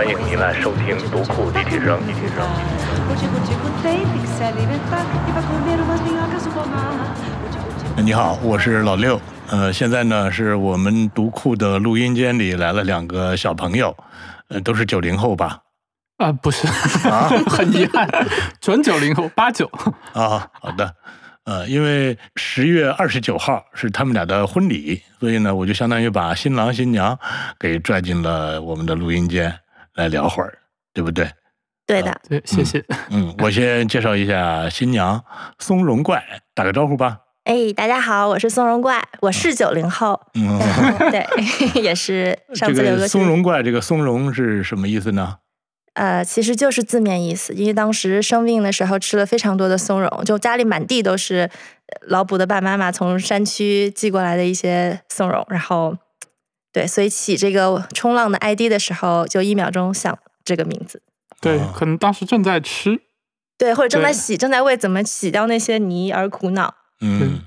欢迎您来收听独库立体声。立体声。E. 你好，我是老六。呃，现在呢是我们独库的录音间里来了两个小朋友，呃，都是九零后吧？啊、不是，啊 很遗憾，准九零后，八九。啊，好的。呃，因为十月二十九号是他们俩的婚礼，所以呢，我就相当于把新郎新娘给拽进了我们的录音间来聊会儿，对不对？对的，对，谢谢。嗯，我先介绍一下新娘松茸怪，打个招呼吧。哎，大家好，我是松茸怪，我是九零后，嗯，对，也是上次刘哥个松茸怪，这个松茸是什么意思呢？呃，其实就是字面意思，因为当时生病的时候吃了非常多的松茸，就家里满地都是呃老卜的爸爸妈妈从山区寄过来的一些松茸，然后对，所以起这个冲浪的 ID 的时候，就一秒钟想这个名字，对哦，可能当时正在吃。对，或者正在洗，正在为怎么洗掉那些泥而苦恼。嗯，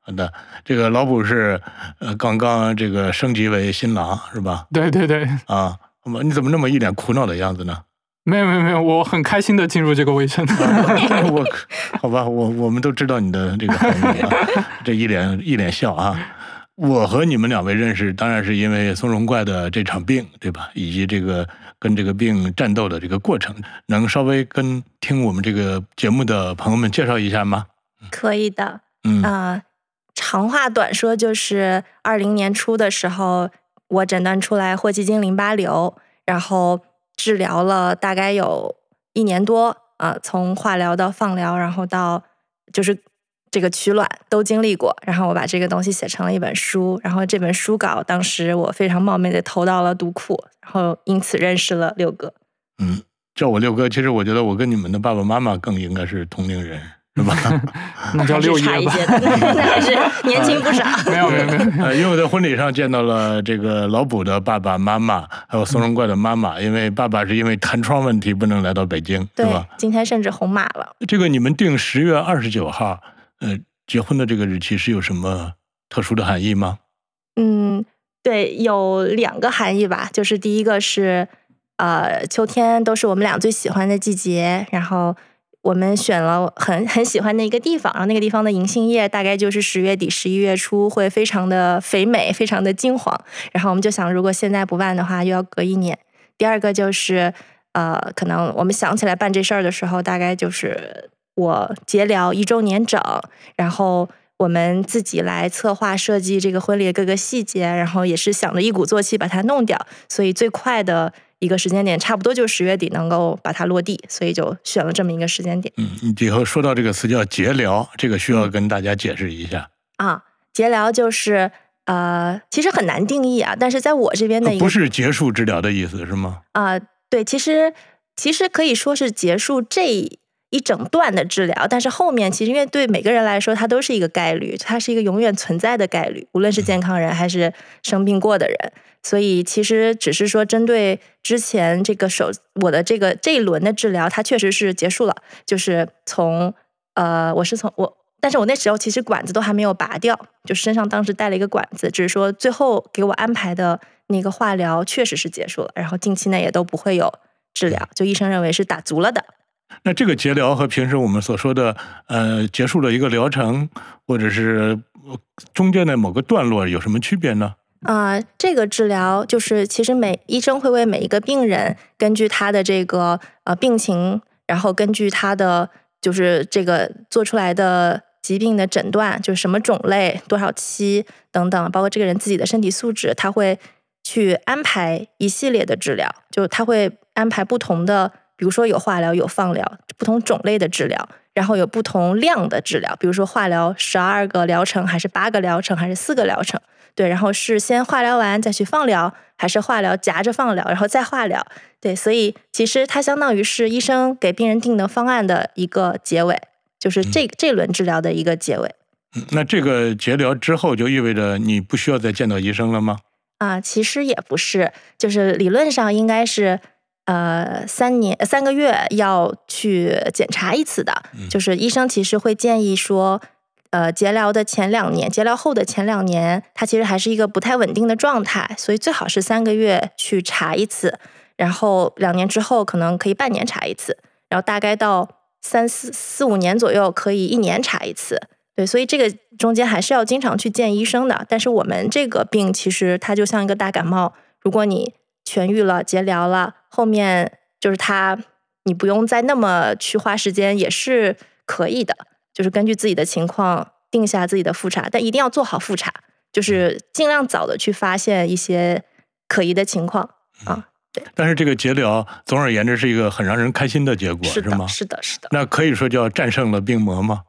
好的。这个老卜是呃刚刚这个升级为新郎是吧？对对对，啊，那么你怎么那么一脸苦恼的样子呢？没有没有没有，我很开心的进入这个卫生。我好吧，我我们都知道你的这个含义啊，这一脸一脸笑啊。我和你们两位认识，当然是因为松茸怪的这场病，对吧？以及这个跟这个病战斗的这个过程，能稍微跟听我们这个节目的朋友们介绍一下吗？可以的，嗯啊、长话短说，就是二零年初的时候，我诊断出来霍奇金淋巴瘤，然后治疗了大概有一年多啊、从化疗到放疗，然后到就是这个取卵都经历过，然后我把这个东西写成了一本书，然后这本书稿当时我非常冒昧的投到了读库，然后因此认识了六哥。嗯，叫我六哥，其实我觉得我跟你们的爸爸妈妈更应该是同龄人，是吧？那叫六些的，那还是年轻不少。没有没有没有，呃，因为我在婚礼上见到了这个老卜的爸爸妈妈，还有松茸怪的妈妈。因为爸爸是因为弹窗问题不能来到北京，是对吧？，今天甚至红码了。这个你们定十月二十九号，呃，结婚的这个日期是有什么特殊的含义吗？嗯，对，有两个含义吧，就是第一个是，呃，秋天都是我们俩最喜欢的季节，然后我们选了很很喜欢的一个地方，然后那个地方的银杏叶大概就是十月底、十一月初会非常的肥美，非常的金黄，然后我们就想，如果现在不办的话，又要隔一年。第二个就是，呃，可能我们想起来办这事儿的时候，大概就是我结疗一周年整，然后我们自己来策划设计这个婚礼的各个细节，然后也是想着一鼓作气把它弄掉，所以最快的一个时间点，差不多就十月底能够把它落地，所以就选了这么一个时间点嗯，你以后说到这个词叫节疗，这个需要跟大家解释一下，啊。结疗就是呃，其实很难定义啊，但是在我这边的一个不是结束治疗的意思是吗？啊、对，其实其实可以说是结束这一整段的治疗，但是后面其实因为对每个人来说，它都是一个概率，它是一个永远存在的概率，无论是健康人还是生病过的人。所以其实只是说针对之前这个手我的这个这一轮的治疗，它确实是结束了，就是从呃，我是从我。但是我那时候其实管子都还没有拔掉，就身上当时带了一个管子，只是说最后给我安排的那个化疗确实是结束了，然后近期内也都不会有治疗，就医生认为是打足了的。那这个节疗和平时我们所说的呃结束了一个疗程，或者是中间的某个段落有什么区别呢？啊、这个治疗就是其实每医生会为每一个病人根据他的这个呃病情，然后根据他的就是这个做出来的疾病的诊断，就是什么种类、多少期等等，包括这个人自己的身体素质，他会去安排一系列的治疗，就他会安排不同的，比如说有化疗、有放疗，不同种类的治疗。然后有不同量的治疗，比如说化疗十二个疗程，还是八个疗程，还是四个疗程？对，然后是先化疗完再去放疗，还是化疗夹着放疗，然后再化疗？对，所以其实它相当于是医生给病人定的方案的一个结尾，就是这、这轮治疗的一个结尾嗯那这个结疗之后就意味着你不需要再见到医生了吗？啊。其实也不是，就是理论上应该是呃三年三个月要去检查一次的，就是医生其实会建议说。呃节疗的前两年，节疗后的前两年，它其实还是一个不太稳定的状态，所以最好是三个月去查一次，然后两年之后可能可以半年查一次，然后大概到三四四五年左右可以一年查一次。对，所以这个中间还是要经常去见医生的。但是我们这个病其实它就像一个大感冒，如果你痊愈了、结疗了，后面就是他，你不用再那么去花时间，也是可以的。就是根据自己的情况定下自己的复查，但一定要做好复查，就是尽量早的去发现一些可疑的情况啊。对，但是这个结疗，总而言之是一个很让人开心的结果，是吗？是的，是的。那可以说叫战胜了病魔吗？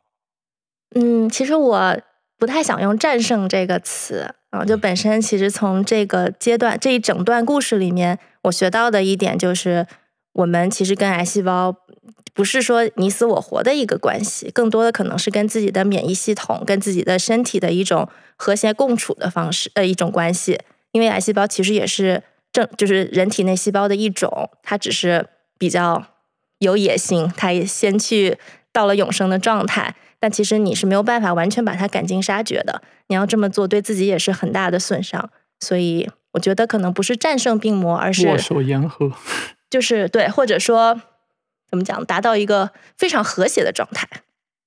嗯，其实我不太想用“战胜”这个词啊，就本身其实从这个阶段这一整段故事里面，我学到的一点就是，我们其实跟癌细胞。不是说你死我活的一个关系，更多的可能是跟自己的免疫系统、跟自己的身体的一种和谐共处的方式，呃，一种关系。因为癌细胞其实也是正，就是人体内细胞的一种，它只是比较有野心，它也先去到了永生的状态。但其实你是没有办法完全把它赶尽杀绝的。你要这么做，对自己也是很大的损伤。所以我觉得可能不是战胜病魔，而是握手言和，就是对，或者说。怎么讲？达到一个非常和谐的状态。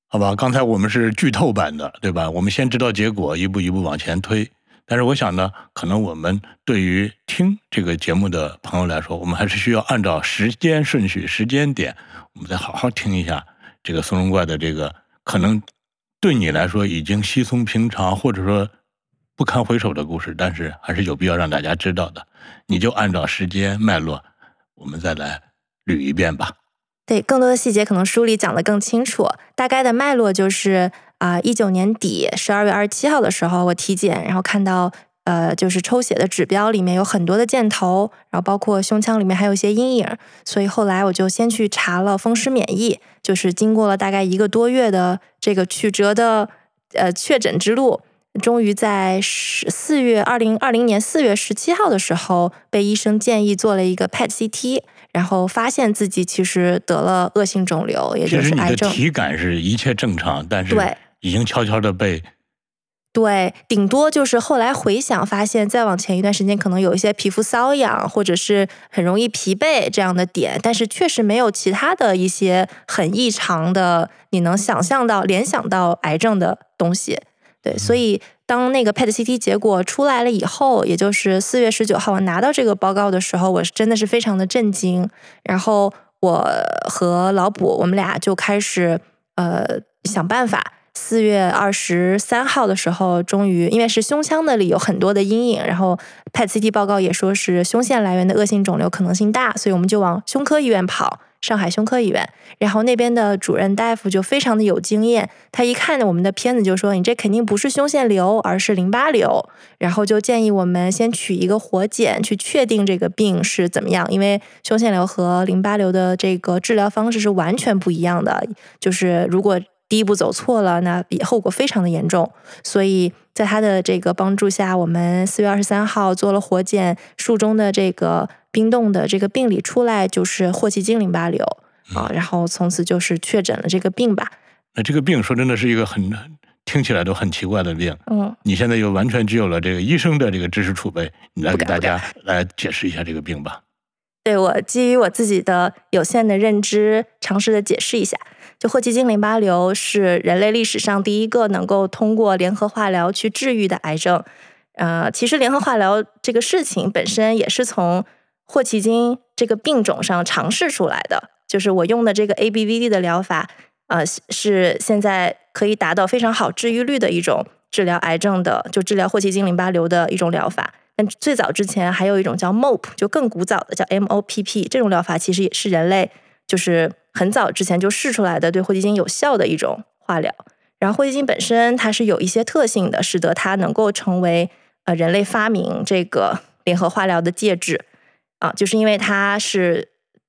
好吧，刚才我们是剧透版的，对吧？我们先知道结果，一步一步往前推。但是我想呢，可能我们对于听这个节目的朋友来说，我们还是需要按照时间顺序、时间点，我们再好好听一下这个松茸怪的这个可能对你来说已经稀松平常，或者说不堪回首的故事，但是还是有必要让大家知道的。你就按照时间脉络，我们再来捋一遍吧。对，更多的细节可能书里讲的更清楚。大概的脉络就是啊，一九年底十二月二十七号的时候，我体检，然后看到呃，就是抽血的指标里面有很多的箭头，然后包括胸腔里面还有一些阴影，所以后来我就先去查了风湿免疫，就是经过了大概一个多月的这个曲折的呃确诊之路，终于在十四月二零二零年四月十七号的时候，被医生建议做了一个 PET CT。然后发现自己其实得了恶性肿瘤，也就是癌症。体感是一切正常，但是对已经悄悄的被对，顶多就是后来回想发现，再往前一段时间可能有一些皮肤瘙痒，或者是很容易疲惫这样的点，但是确实没有其他的一些很异常的，你能想象到、联想到癌症的东西。对，所以。当那个 PET CT 结果出来了以后，也就是四月十九号，我拿到这个报告的时候，我是真的是非常的震惊。然后我和老卜，我们俩就开始呃想办法。四月二十三号的时候，终于因为是胸腔那里有很多的阴影，然后 PET CT 报告也说是胸腺来源的恶性肿瘤可能性大，所以我们就往胸科医院跑。上海胸科医院，然后那边的主任大夫就非常的有经验，他一看我们的片子就说：“你这肯定不是胸腺瘤，而是淋巴瘤。”然后就建议我们先取一个活检去确定这个病是怎么样，因为胸腺瘤和淋巴瘤的这个治疗方式是完全不一样的，就是如果第一步走错了，那后果非常的严重。所以在他的这个帮助下，我们四月二十三号做了活检，术中的这个。冰冻的这个病理出来就是霍奇金淋巴瘤啊，然后从此就是确诊了这个病吧。那这个病说真的是一个很听起来都很奇怪的病。嗯，你现在又完全具有了这个医生的这个知识储备，你来给大家来解释一下这个病吧。对我基于我自己的有限的认知，尝试的解释一下。就霍奇金淋巴瘤是人类历史上第一个能够通过联合化疗去治愈的癌症。呃，其实联合化疗这个事情本身也是从霍奇金这个病种上尝试出来的，就是我用的这个 ABVD 的疗法，呃，是现在可以达到非常好治愈率的一种治疗癌症的，就治疗霍奇金淋巴瘤的一种疗法。但最早之前还有一种叫 MOP，就更古早的叫 MOPP，这种疗法其实也是人类就是很早之前就试出来的对霍奇金有效的一种化疗。然后霍奇金本身它是有一些特性的，使得它能够成为呃人类发明这个联合化疗的介质。啊，就是因为它是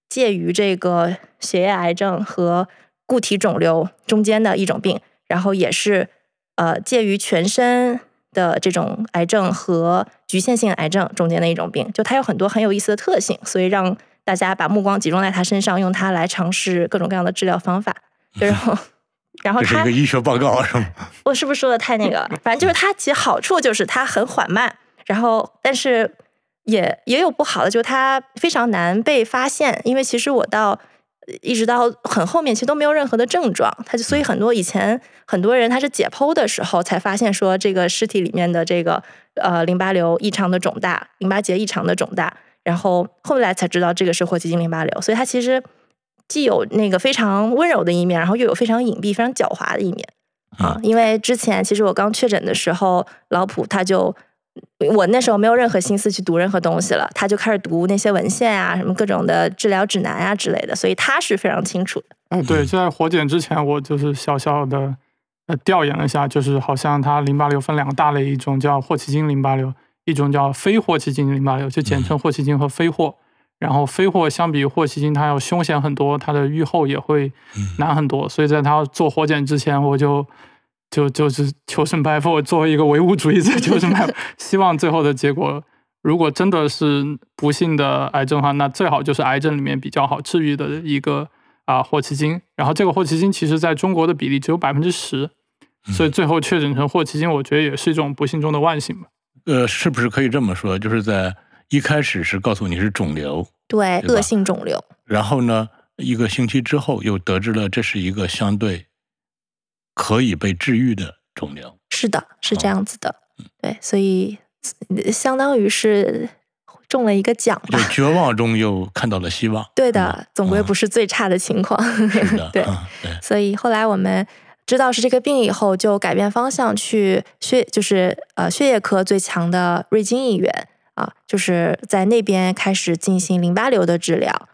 介于这个血液癌症和固体肿瘤中间的一种病，然后也是呃介于全身的这种癌症和局限性癌症中间的一种病，就它有很多很有意思的特性，所以让大家把目光集中在他身上，用他来尝试各种各样的治疗方法。然后然后它这是一个医学报告是吗？我是不是说的太那个？反正就是它其实好处就是它很缓慢，然后但是也也有不好的，就是它非常难被发现，因为其实我到一直到很后面，其实都没有任何的症状，他就所以很多以前很多人他是解剖的时候才发现说这个尸体里面的这个呃淋巴瘤异常的肿大，淋巴结异常的肿大，然后后来才知道这个是霍奇金淋巴瘤，所以它其实既有那个非常温柔的一面，然后又有非常隐蔽、非常狡猾的一面。啊，因为之前其实我刚确诊的时候，老普他就我那时候没有任何心思去读任何东西了，他就开始读那些文献啊，什么各种的治疗指南啊之类的，所以他是非常清楚的。哎，对，就在活检之前，我就是小小的呃调研了一下，就是好像它淋巴瘤分两个大类，一种叫霍奇金淋巴瘤，一种叫非霍奇金淋巴瘤，就简称霍奇金和非霍。然后非霍相比于霍奇金，它要凶险很多，它的预后也会难很多。所以在它做活检之前，我就就就是求神拜佛，作为一个唯物主义者，求神拜佛，希望最后的结果，如果真的是不幸的癌症的话，那最好就是癌症里面比较好治愈的一个啊霍奇金。然后这个霍奇金其实在中国的比例只有百分之十，所以最后确诊成霍奇金，我觉得也是一种不幸中的万幸吧。呃，是不是可以这么说？就是在一开始是告诉你是肿瘤，对，对恶性肿瘤，然后呢，一个星期之后又得知了这是一个相对可以被治愈的肿瘤。是的，是这哦样子的。对，所以呃相当于是中了一个奖就吧。绝望中又看到了希望。对的，总归不是最差的情况。是的，对，嗯对，所以后来我们知道是这个病以后，就改变方向去血，就是呃血液科最强的瑞金医院啊，就是在那边开始进行淋巴瘤的治疗。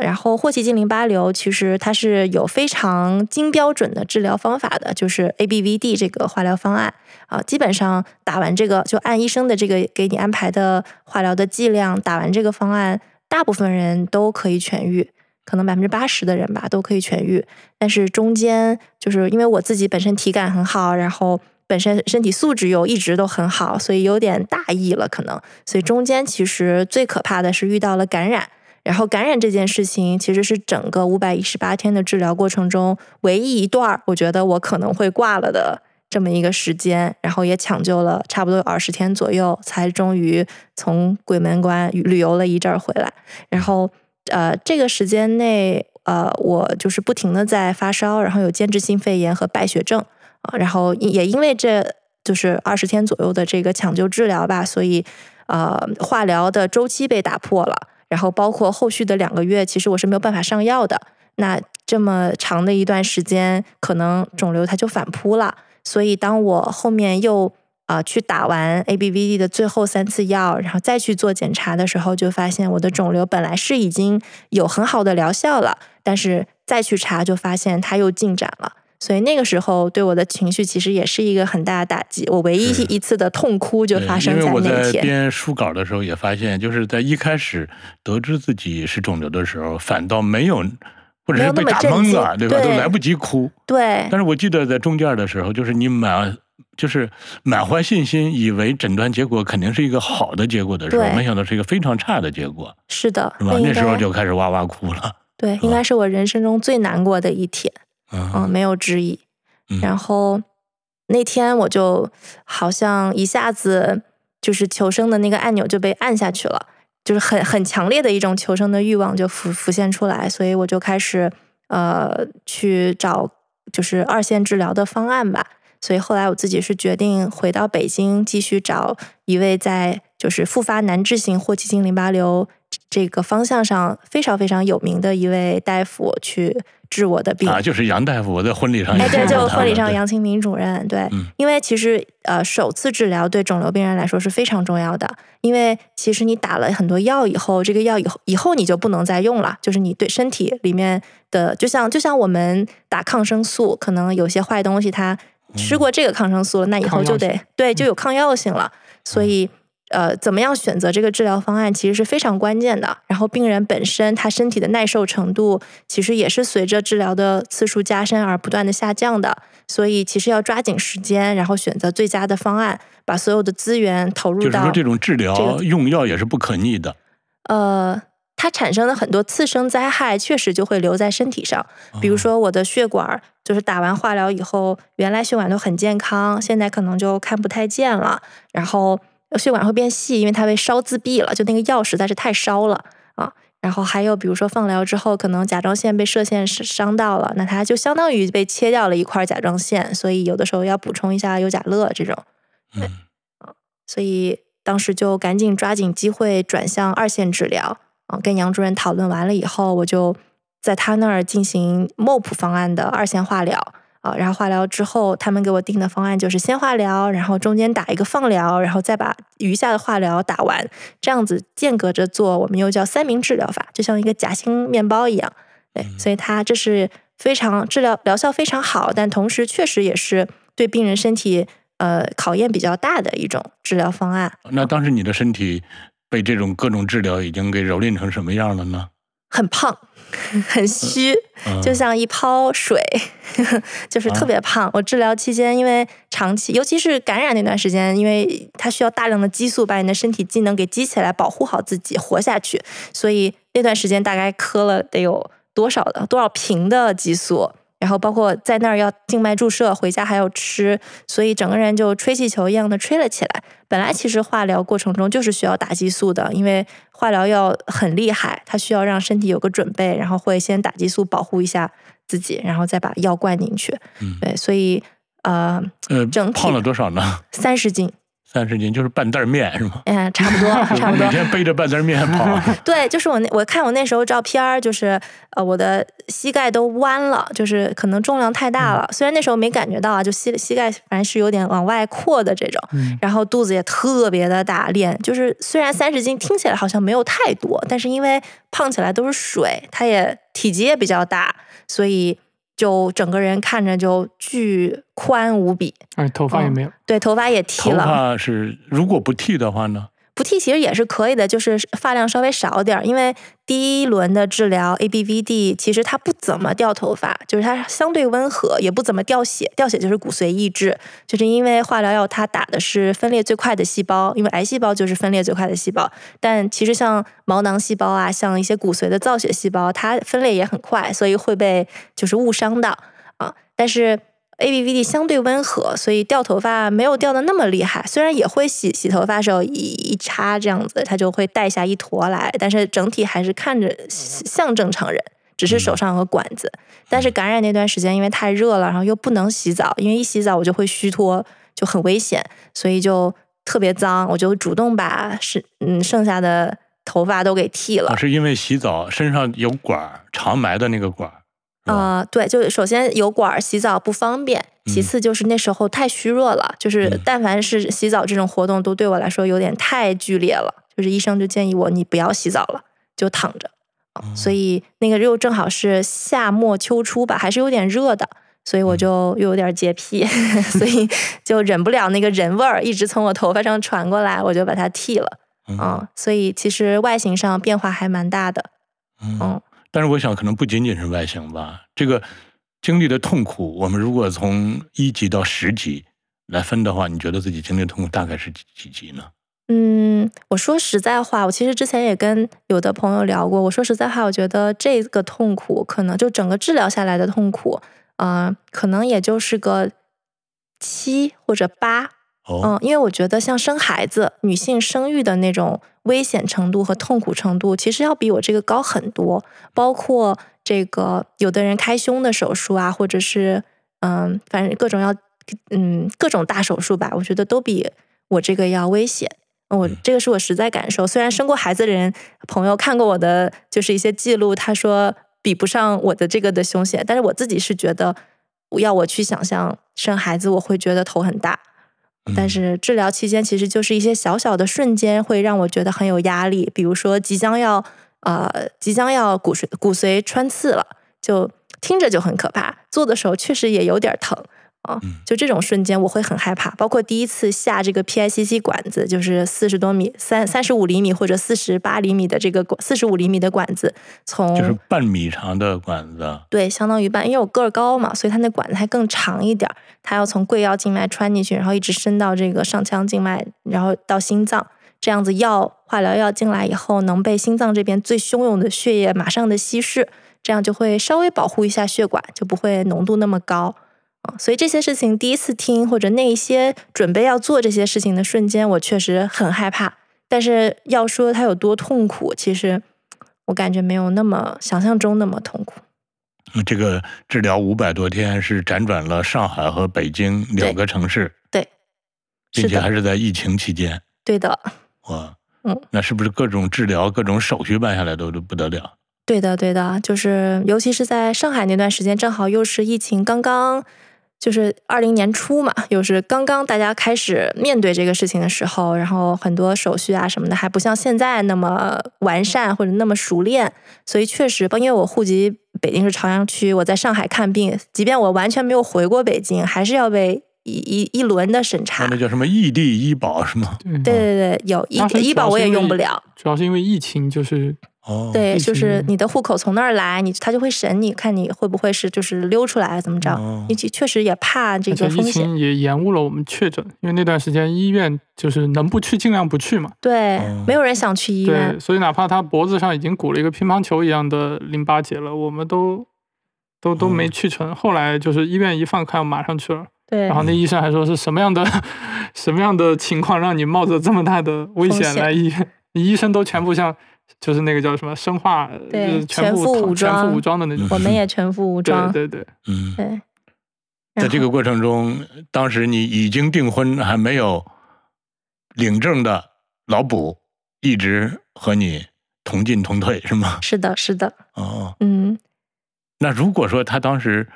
然后霍奇金淋巴瘤其实它是有非常精标准的治疗方法的，就是 ABVD 这个化疗方案啊，基本上打完这个就按医生的这个给你安排的化疗的剂量，打完这个方案，大部分人都可以痊愈。可能百分之八十的人吧都可以痊愈，但是中间就是因为我自己本身体感很好，然后本身身体素质又一直都很好，所以有点大意了可能。所以中间其实最可怕的是遇到了感染，然后感染这件事情其实是整个五百一十八天的治疗过程中唯一一段，我觉得我可能会挂了的。这么一个时间，然后也抢救了差不多有二十天左右，才终于从鬼门关旅游了一阵儿回来。然后呃，这个时间内，呃，我就是不停的在发烧，然后有间质性肺炎和败血症啊、然后也因为这就是二十天左右的这个抢救治疗吧，所以呃，化疗的周期被打破了，然后包括后续的两个月，其实我是没有办法上药的。那这么长的一段时间，可能肿瘤它就反扑了。所以当我后面又啊、去打完 ABVD 的最后三次药，然后再去做检查的时候，就发现我的肿瘤本来是已经有很好的疗效了，但是再去查就发现它又进展了。所以那个时候对我的情绪其实也是一个很大的打击。我唯一一次的痛哭就发生因为我在。编书稿的时候也发现，就是在一开始得知自己是肿瘤的时候，反倒没有，或者是被打懵了，对吧？对都来不及哭。对但是我记得在中间的时候，就是你满就是满怀信心，以为诊断结果肯定是一个好的结果的时候，没想到是一个非常差的结果，是的，是吧？那时候就开始哇哇哭了。对，应该是我人生中最难过的一天。嗯，嗯没有之一。嗯然后那天我就好像一下子就是求生的那个按钮就被按下去了，就是很很强烈的一种求生的欲望就浮浮现出来，所以我就开始呃去找就是二线治疗的方案吧。所以后来我自己是决定回到北京，继续找一位在就是复发难治型霍奇金淋巴瘤这个方向上非常非常有名的一位大夫去治我的病。啊，就是杨大夫，我在婚礼上哎，对，就婚礼上杨清明主任，对，嗯因为其实呃，首次治疗对肿瘤病人来说是非常重要的，因为其实你打了很多药以后，这个药以后以后你就不能再用了，就是你对身体里面的，就像就像我们打抗生素，可能有些坏东西它吃过这个抗生素了，那以后就得对就有抗药性了，所以。呃，怎么样选择这个治疗方案其实是非常关键的。然后病人本身他身体的耐受程度，其实也是随着治疗的次数加深而不断的下降的。所以其实要抓紧时间，然后选择最佳的方案，把所有的资源投入到就是说这种治这疗个用药也是不可逆的。呃，它产生的很多次生灾害确实就会留在身体上，比如说我的血管，就是打完化疗以后，原来血管都很健康，现在可能就看不太见了，然后血管会变细，因为它被烧自闭了，就那个药实在是太烧了啊。然后还有比如说放疗之后，可能甲状腺被射线伤伤到了，那它就相当于被切掉了一块甲状腺，所以有的时候要补充一下优甲乐这种。嗯所以当时就赶紧抓紧机会转向二线治疗啊。跟杨主任讨论完了以后，我就在他那儿进行 MOP 方案的二线化疗啊。然后化疗之后，他们给我定的方案就是先化疗，然后中间打一个放疗，然后再把余下的化疗打完，这样子间隔着做，我们又叫三明治疗法，就像一个夹心面包一样。对，所以它这是非常治疗疗效非常好，但同时确实也是对病人身体呃考验比较大的一种治疗方案。那当时你的身体被这种各种治疗已经给蹂躏成什么样了呢？很胖，很虚，嗯就像一泡水，就是特别胖。我治疗期间，因为长期，尤其是感染那段时间，因为它需要大量的激素把你的身体机能给激起来，保护好自己，活下去。所以那段时间大概磕了得有多少的多少瓶的激素，然后包括在那儿要静脉注射，回家还要吃，所以整个人就吹气球一样的吹了起来。本来其实化疗过程中就是需要打激素的，因为化疗要很厉害，它需要让身体有个准备，然后会先打激素保护一下自己，然后再把药灌进去。嗯对，所以呃，呃整，体胖了多少呢？三十斤，三十斤，就是半袋面是吗？哎，差不多，差不多每。天背着半袋面跑。对，就是我那我看我那时候照片儿，就是呃我的膝盖都弯了，就是可能重量太大了。虽然那时候没感觉到啊，就膝膝盖反正是有点往外扩的这种，嗯然后肚子也特别的大，练就是虽然三十斤听起来好像没有太多，但是因为胖起来都是水，它也体积也比较大，所以就整个人看着就巨宽无比。哎头发也没有。对，头发也剃头了，发是如果不剃的话呢？不剃其实也是可以的，就是发量稍微少点儿，因为第一轮的治疗 ABVD 其实它不怎么掉头发，就是它相对温和，也不怎么掉血，掉血就是骨髓抑制，就是因为化疗药它打的是分裂最快的细胞，因为癌细胞就是分裂最快的细胞，但其实像毛囊细胞啊，像一些骨髓的造血细胞，它分裂也很快，所以会被就是误伤到。啊，但是。ABVD 相对温和，所以掉头发没有掉的那么厉害。虽然也会洗洗头发时候一一插这样子，它就会带下一坨来，但是整体还是看着像正常人，只是手上有个管子。但是感染那段时间，因为太热了，然后又不能洗澡，因为一洗澡我就会虚脱，就很危险，所以就特别脏。我就主动把是嗯剩下的头发都给剃了啊，。是因为洗澡身上有管儿，常埋的那个管儿。啊、对，就首先油管儿洗澡不方便，其嗯次就是那时候太虚弱了，就是嗯但凡是洗澡这种活动，都对我来说有点太剧烈了，就是医生就建议我你不要洗澡了，就躺着。所以那个又正好是夏末秋初吧，还是有点热的，所以我就又有点洁癖，所以就忍不了那个人味儿，一直从我头发上传过来，我就把它剃了。嗯啊、所以其实外形上变化还蛮大的。嗯嗯，但是我想可能不仅仅是外形吧，这个经历的痛苦，我们如果从一级到十级来分的话，你觉得自己经历的痛苦大概是几几级呢？嗯，我说实在话，我其实之前也跟有的朋友聊过。我说实在话，我觉得这个痛苦可能就整个治疗下来的痛苦，呃，可能也就是个七或者八。哦，嗯，因为我觉得像生孩子，女性生育的那种危险程度和痛苦程度，其实要比我这个高很多。包括这个有的人开胸的手术啊，或者是嗯，反正各种要嗯各种大手术吧，我觉得都比我这个要危险。我嗯这个是我实在感受。虽然生过孩子的人朋友看过我的就是一些记录，他说比不上我的这个的凶险，但是我自己是觉得，要我去想象生孩子，我会觉得头很大。但嗯是治疗期间，其实就是一些小小的瞬间，会让我觉得很有压力。比如说，即将要呃，即将要骨髓骨髓穿刺了，就听着就很可怕，做的时候确实也有点疼啊嗯。就这种瞬间，我会很害怕。包括第一次下这个 PICC 管子，就是四十多米、三三十五厘米或者四十八厘米的这个管，四十五厘米的管子，从就是半米长的管子。对，相当于半，因为我个儿高嘛，所以它那管子还更长一点儿。它要从贵腰静脉穿进去，然后一直伸到这个上腔静脉，然后到心脏。这样子药化疗药进来以后，能被心脏这边最汹涌的血液马上的稀释，这样就会稍微保护一下血管，就不会浓度那么高。啊，所以这些事情第一次听，或者那一些准备要做这些事情的瞬间，我确实很害怕。但是要说它有多痛苦，其实我感觉没有那么想象中那么痛苦。嗯这个治疗五百多天是辗转了上海和北京两个城市，对，并且还是在疫情期间。对的，哇，嗯，那是不是各种治疗、各种手续办下来都都不得了？对的，对的，就是尤其是在上海那段时间，正好又是疫情刚刚。就是二零年初嘛，又是刚刚大家开始面对这个事情的时候，然后很多手续啊什么的还不像现在那么完善或者那么熟练，所以确实，因为我户籍北京是朝阳区，我在上海看病，即便我完全没有回过北京，还是要被一一一轮的审查。那叫什么异地医保是吗？对对对对，有医当时医保我也用不了。主要是因为疫情，就是哦，对，就是你的户口从那儿来，你他就会审你，看你会不会是就是溜出来怎么着哦。你确实也怕这个风险。情也延误了我们确诊，因为那段时间医院就是能不去尽量不去嘛。对哦，没有人想去医院对，院。所以哪怕他脖子上已经鼓了一个乒乓球一样的淋巴结了，我们都都都没哦去成。后来就是医院一放开，我马上去了。对然，后那医生还说是什么样的什么样的情况让你冒着这么大的危险来医院？医生都全部像就是那个叫什么生化，对就是全部全副武装全副武装的那种。我们也全副武装。对对对，嗯，对，在这个过程中，当时你已经订婚，还没有领证的老卜一直和你同进同退，是吗？是的，是的，哦，嗯那如果说他当时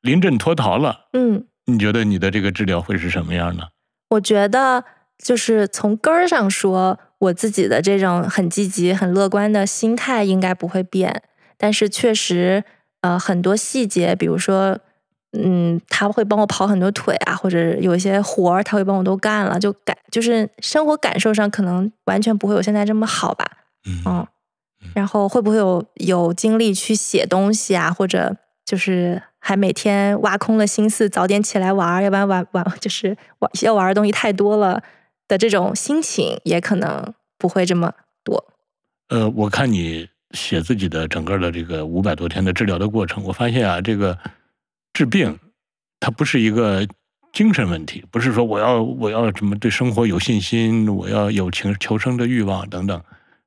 临阵脱逃了，嗯，你觉得你的这个治疗会是什么样呢？我觉得就是从根儿上说，我自己的这种很积极、很乐观的心态应该不会变，但是确实，呃，很多细节，比如说。嗯，他会帮我跑很多腿啊，或者有一些活儿他会帮我都干了，就感就是生活感受上可能完全不会有现在这么好吧。嗯嗯，然后会不会有有精力去写东西啊，或者就是还每天挖空了心思早点起来玩儿，要不然玩玩就是玩要玩的东西太多了的这种心情，也可能不会这么多。呃，我看你写自己的整个的这个五百多天的治疗的过程，我发现啊，这个治病它不是一个精神问题，不是说我要我要什么对生活有信心，我要有情求生的欲望等等，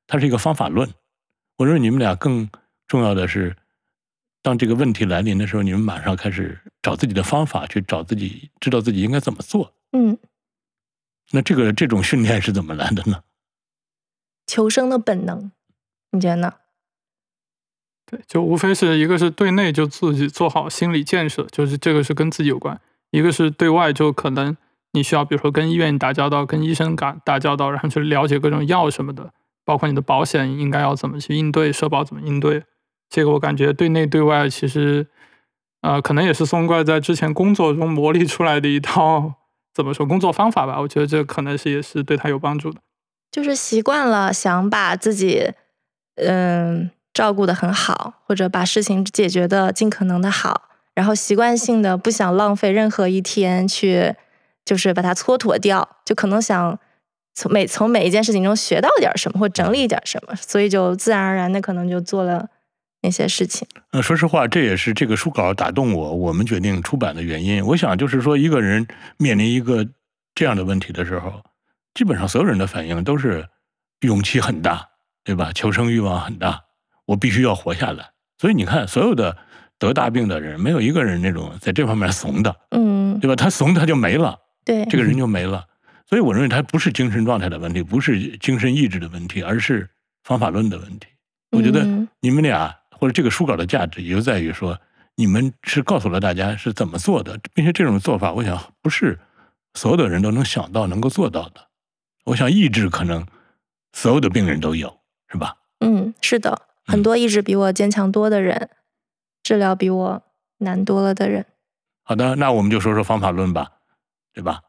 它是一个方法论。我认为你们俩更重要的是，当这个问题来临的时候，你们马上开始找自己的方法，去找自己知道自己应该怎么做。嗯，那这个这种训练是怎么来的呢？求生的本能，你觉得呢？对，就无非是一个是对内就自己做好心理建设，就是这个是跟自己有关；一个是对外，就可能你需要比如说跟医院打交道，跟医生打打交道，然后去了解各种药什么的，包括你的保险应该要怎么去应对，社保怎么应对。这个我感觉对内对外其实，呃，可能也是松怪在之前工作中磨砺出来的一套怎么说工作方法吧。我觉得这可能是也是对他有帮助的。就是习惯了想把自己嗯照顾的很好，或者把事情解决的尽可能的好，然后习惯性的不想浪费任何一天去，就是把它蹉跎掉，就可能想从每从每一件事情中学到点什么，或整理一点什么，所以就自然而然的可能就做了那些事情。呃，说实话，这也是这个书稿打动我，我们决定出版的原因。我想，就是说，一个人面临一个这样的问题的时候，基本上所有人的反应都是勇气很大，对吧？求生欲望很大，我必须要活下来。所以你看，所有的得大病的人，没有一个人那种在这方面怂的，嗯，对吧？他怂他就没了，对，这个人就没了。所以我认为他不是精神状态的问题，不是精神意志的问题，而是方法论的问题。我觉得嗯你们俩或者这个书稿的价值，也就在于说，你们是告诉了大家是怎么做的，并且这种做法，我想不是所有的人都能想到、能够做到的。我想意志可能所有的病人都有，是吧？嗯，是的，很嗯多意志比我坚强多的人，治疗比我难多了的人。好的，那我们就说说方法论吧，对吧？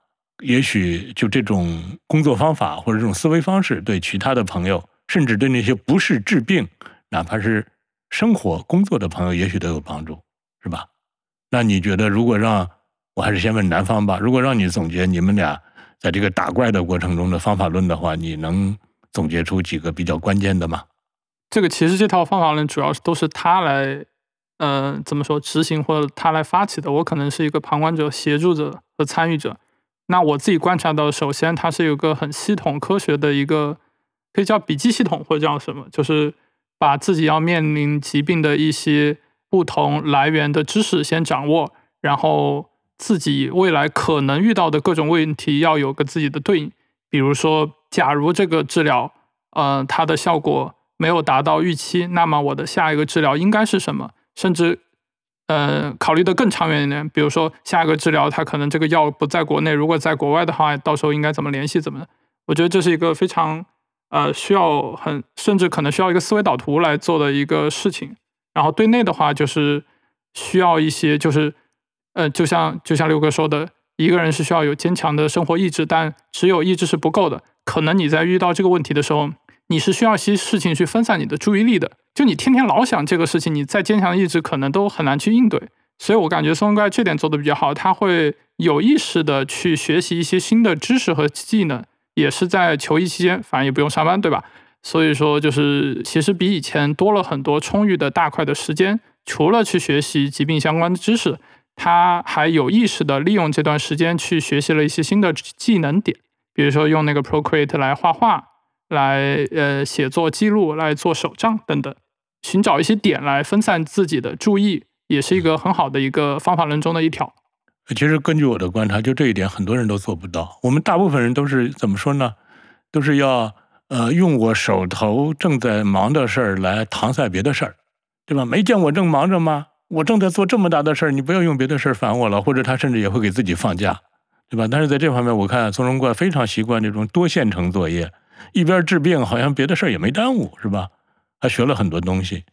也许就这种工作方法或者这种思维方式，对其他的朋友，甚至对那些不是治病，哪怕是生活工作的朋友，也许都有帮助，是吧？那你觉得，如果让我还是先问男方吧，如果让你总结你们俩在这个打怪的过程中的方法论的话，你能总结出几个比较关键的吗？这个其实这套方法论主要是都是他来，呃，怎么说执行或者他来发起的，我可能是一个旁观者、协助者和参与者。那我自己观察到，首先它是有个很系统、科学的一个，可以叫笔记系统或者叫什么，就是把自己要面临疾病的一些不同来源的知识先掌握，然后自己未来可能遇到的各种问题要有个自己的对应。比如说，假如这个治疗，呃，它的效果没有达到预期，那么我的下一个治疗应该是什么？甚至。呃，考虑的更长远一点，比如说下一个治疗，它可能这个药不在国内，如果在国外的话，到时候应该怎么联系？怎么？我觉得这是一个非常呃需要很甚至可能需要一个思维导图来做的一个事情。然后对内的话，就是需要一些就是呃，就像就像六哥说的，一个人是需要有坚强的生活意志，但只有意志是不够的。可能你在遇到这个问题的时候，你是需要一些事情去分散你的注意力的。就你天天老想这个事情，你再坚强的意志可能都很难去应对。所以我感觉松怪这点做的比较好，他会有意识的去学习一些新的知识和技能，也是在求医期间，反正也不用上班，对吧？所以说就是其实比以前多了很多充裕的大块的时间。除了去学习疾病相关的知识，他还有意识的利用这段时间去学习了一些新的技能点，比如说用那个 Procreate 来画画，来呃写作记录，来做手账等等。寻找一些点来分散自己的注意，也是一个很好的一个方法论中的一条。其实根据我的观察，就这一点，很多人都做不到。我们大部分人都是怎么说呢？都是要呃用我手头正在忙的事儿来搪塞别的事儿，对吧？没见我正忙着吗？我正在做这么大的事儿，你不要用别的事儿烦我了。或者他甚至也会给自己放假，对吧？但是在这方面，我看松茸怪非常习惯这种多线程作业，一边治病，好像别的事儿也没耽误，是吧？他学了很多东西，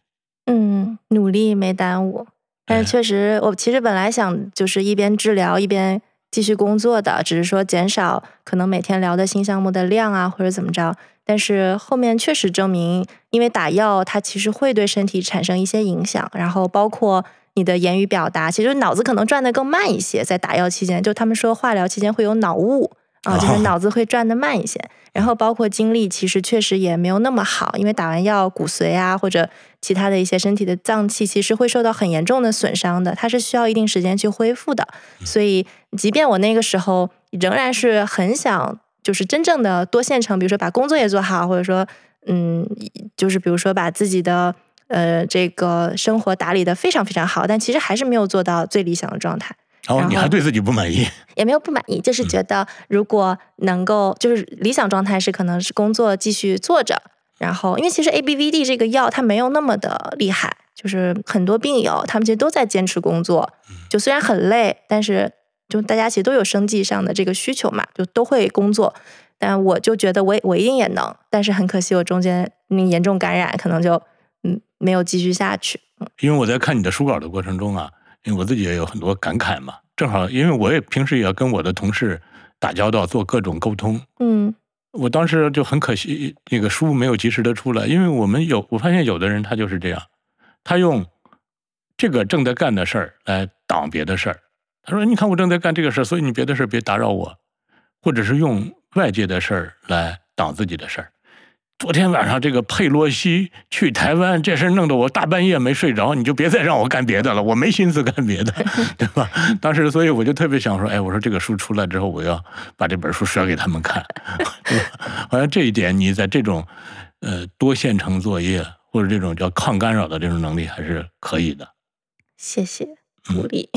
嗯，努力没耽误，但是确实，我其实本来想就是一边治疗一边继续工作的，只是说减少可能每天聊的新项目的量啊，或者怎么着。但是后面确实证明，因为打药它其实会对身体产生一些影响，然后包括你的言语表达，其实脑子可能转的更慢一些，在打药期间，就他们说化疗期间会有脑雾。啊，就是脑子会转的慢一些，然后包括精力，其实确实也没有那么好，因为打完药，骨髓啊或者其他的一些身体的脏器，其实会受到很严重的损伤的，它是需要一定时间去恢复的。所以，即便我那个时候仍然是很想，就是真正的多线程，比如说把工作也做好，或者说，嗯，就是比如说把自己的呃这个生活打理的非常非常好，但其实还是没有做到最理想的状态。哦，你还对自己不满意？也没有不满意，就是觉得如果能够，就是理想状态是可能是工作继续做着，然后因为其实 A B V D 这个药它没有那么的厉害，就是很多病友他们其实都在坚持工作，就虽然很累，但是就大家其实都有生计上的这个需求嘛，就都会工作。但我就觉得我我一定也能，但是很可惜我中间那严重感染，可能就嗯没有继续下去。因为我在看你的书稿的过程中啊。因为我自己也有很多感慨嘛，正好因为我也平时也要跟我的同事打交道，做各种沟通。嗯，我当时就很可惜，那个书没有及时的出来，因为我们有我发现有的人他就是这样，他用这个正在干的事儿来挡别的事儿。他说：“你看我正在干这个事儿，所以你别的事儿别打扰我。”或者是用外界的事儿来挡自己的事儿。昨天晚上这个佩洛西去台湾这事弄得我大半夜没睡着，你就别再让我干别的了，我没心思干别的，对吧？当时所以我就特别想说，哎，我说这个书出来之后，我要把这本书甩给他们看。好像这一点你在这种呃多线程作业或者这种叫抗干扰的这种能力还是可以的。谢谢鼓励。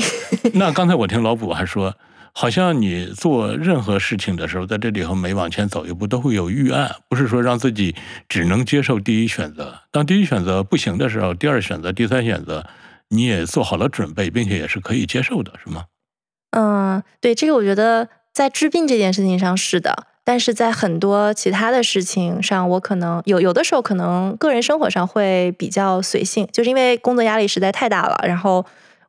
那刚才我听老卜还说。好像你做任何事情的时候，在这里头每往前走一步，都会有预案，不是说让自己只能接受第一选择。当第一选择不行的时候，第二选择、第三选择，你也做好了准备，并且也是可以接受的，是吗？嗯，对，这个我觉得在治病这件事情上是的，但是在很多其他的事情上，我可能有有的时候可能个人生活上会比较随性，就是因为工作压力实在太大了，然后。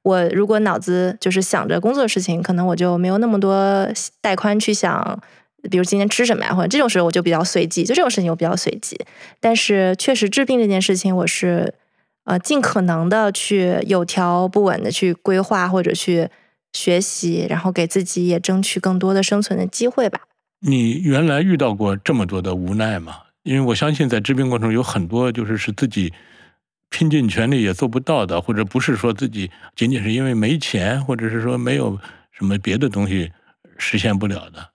我如果脑子就是想着工作的事情，可能我就没有那么多带宽去想，比如今天吃什么呀，或者这种时候我就比较随机，就这种事情我比较随机。但是确实治病这件事情，我是呃尽可能的去有条不紊的去规划或者去学习，然后给自己也争取更多的生存的机会吧。你原来遇到过这么多的无奈吗？因为我相信在治病过程中有很多就是是自己拼尽全力也做不到的，或者不是说自己仅仅是因为没钱，或者是说没有什么别的东西实现不了的。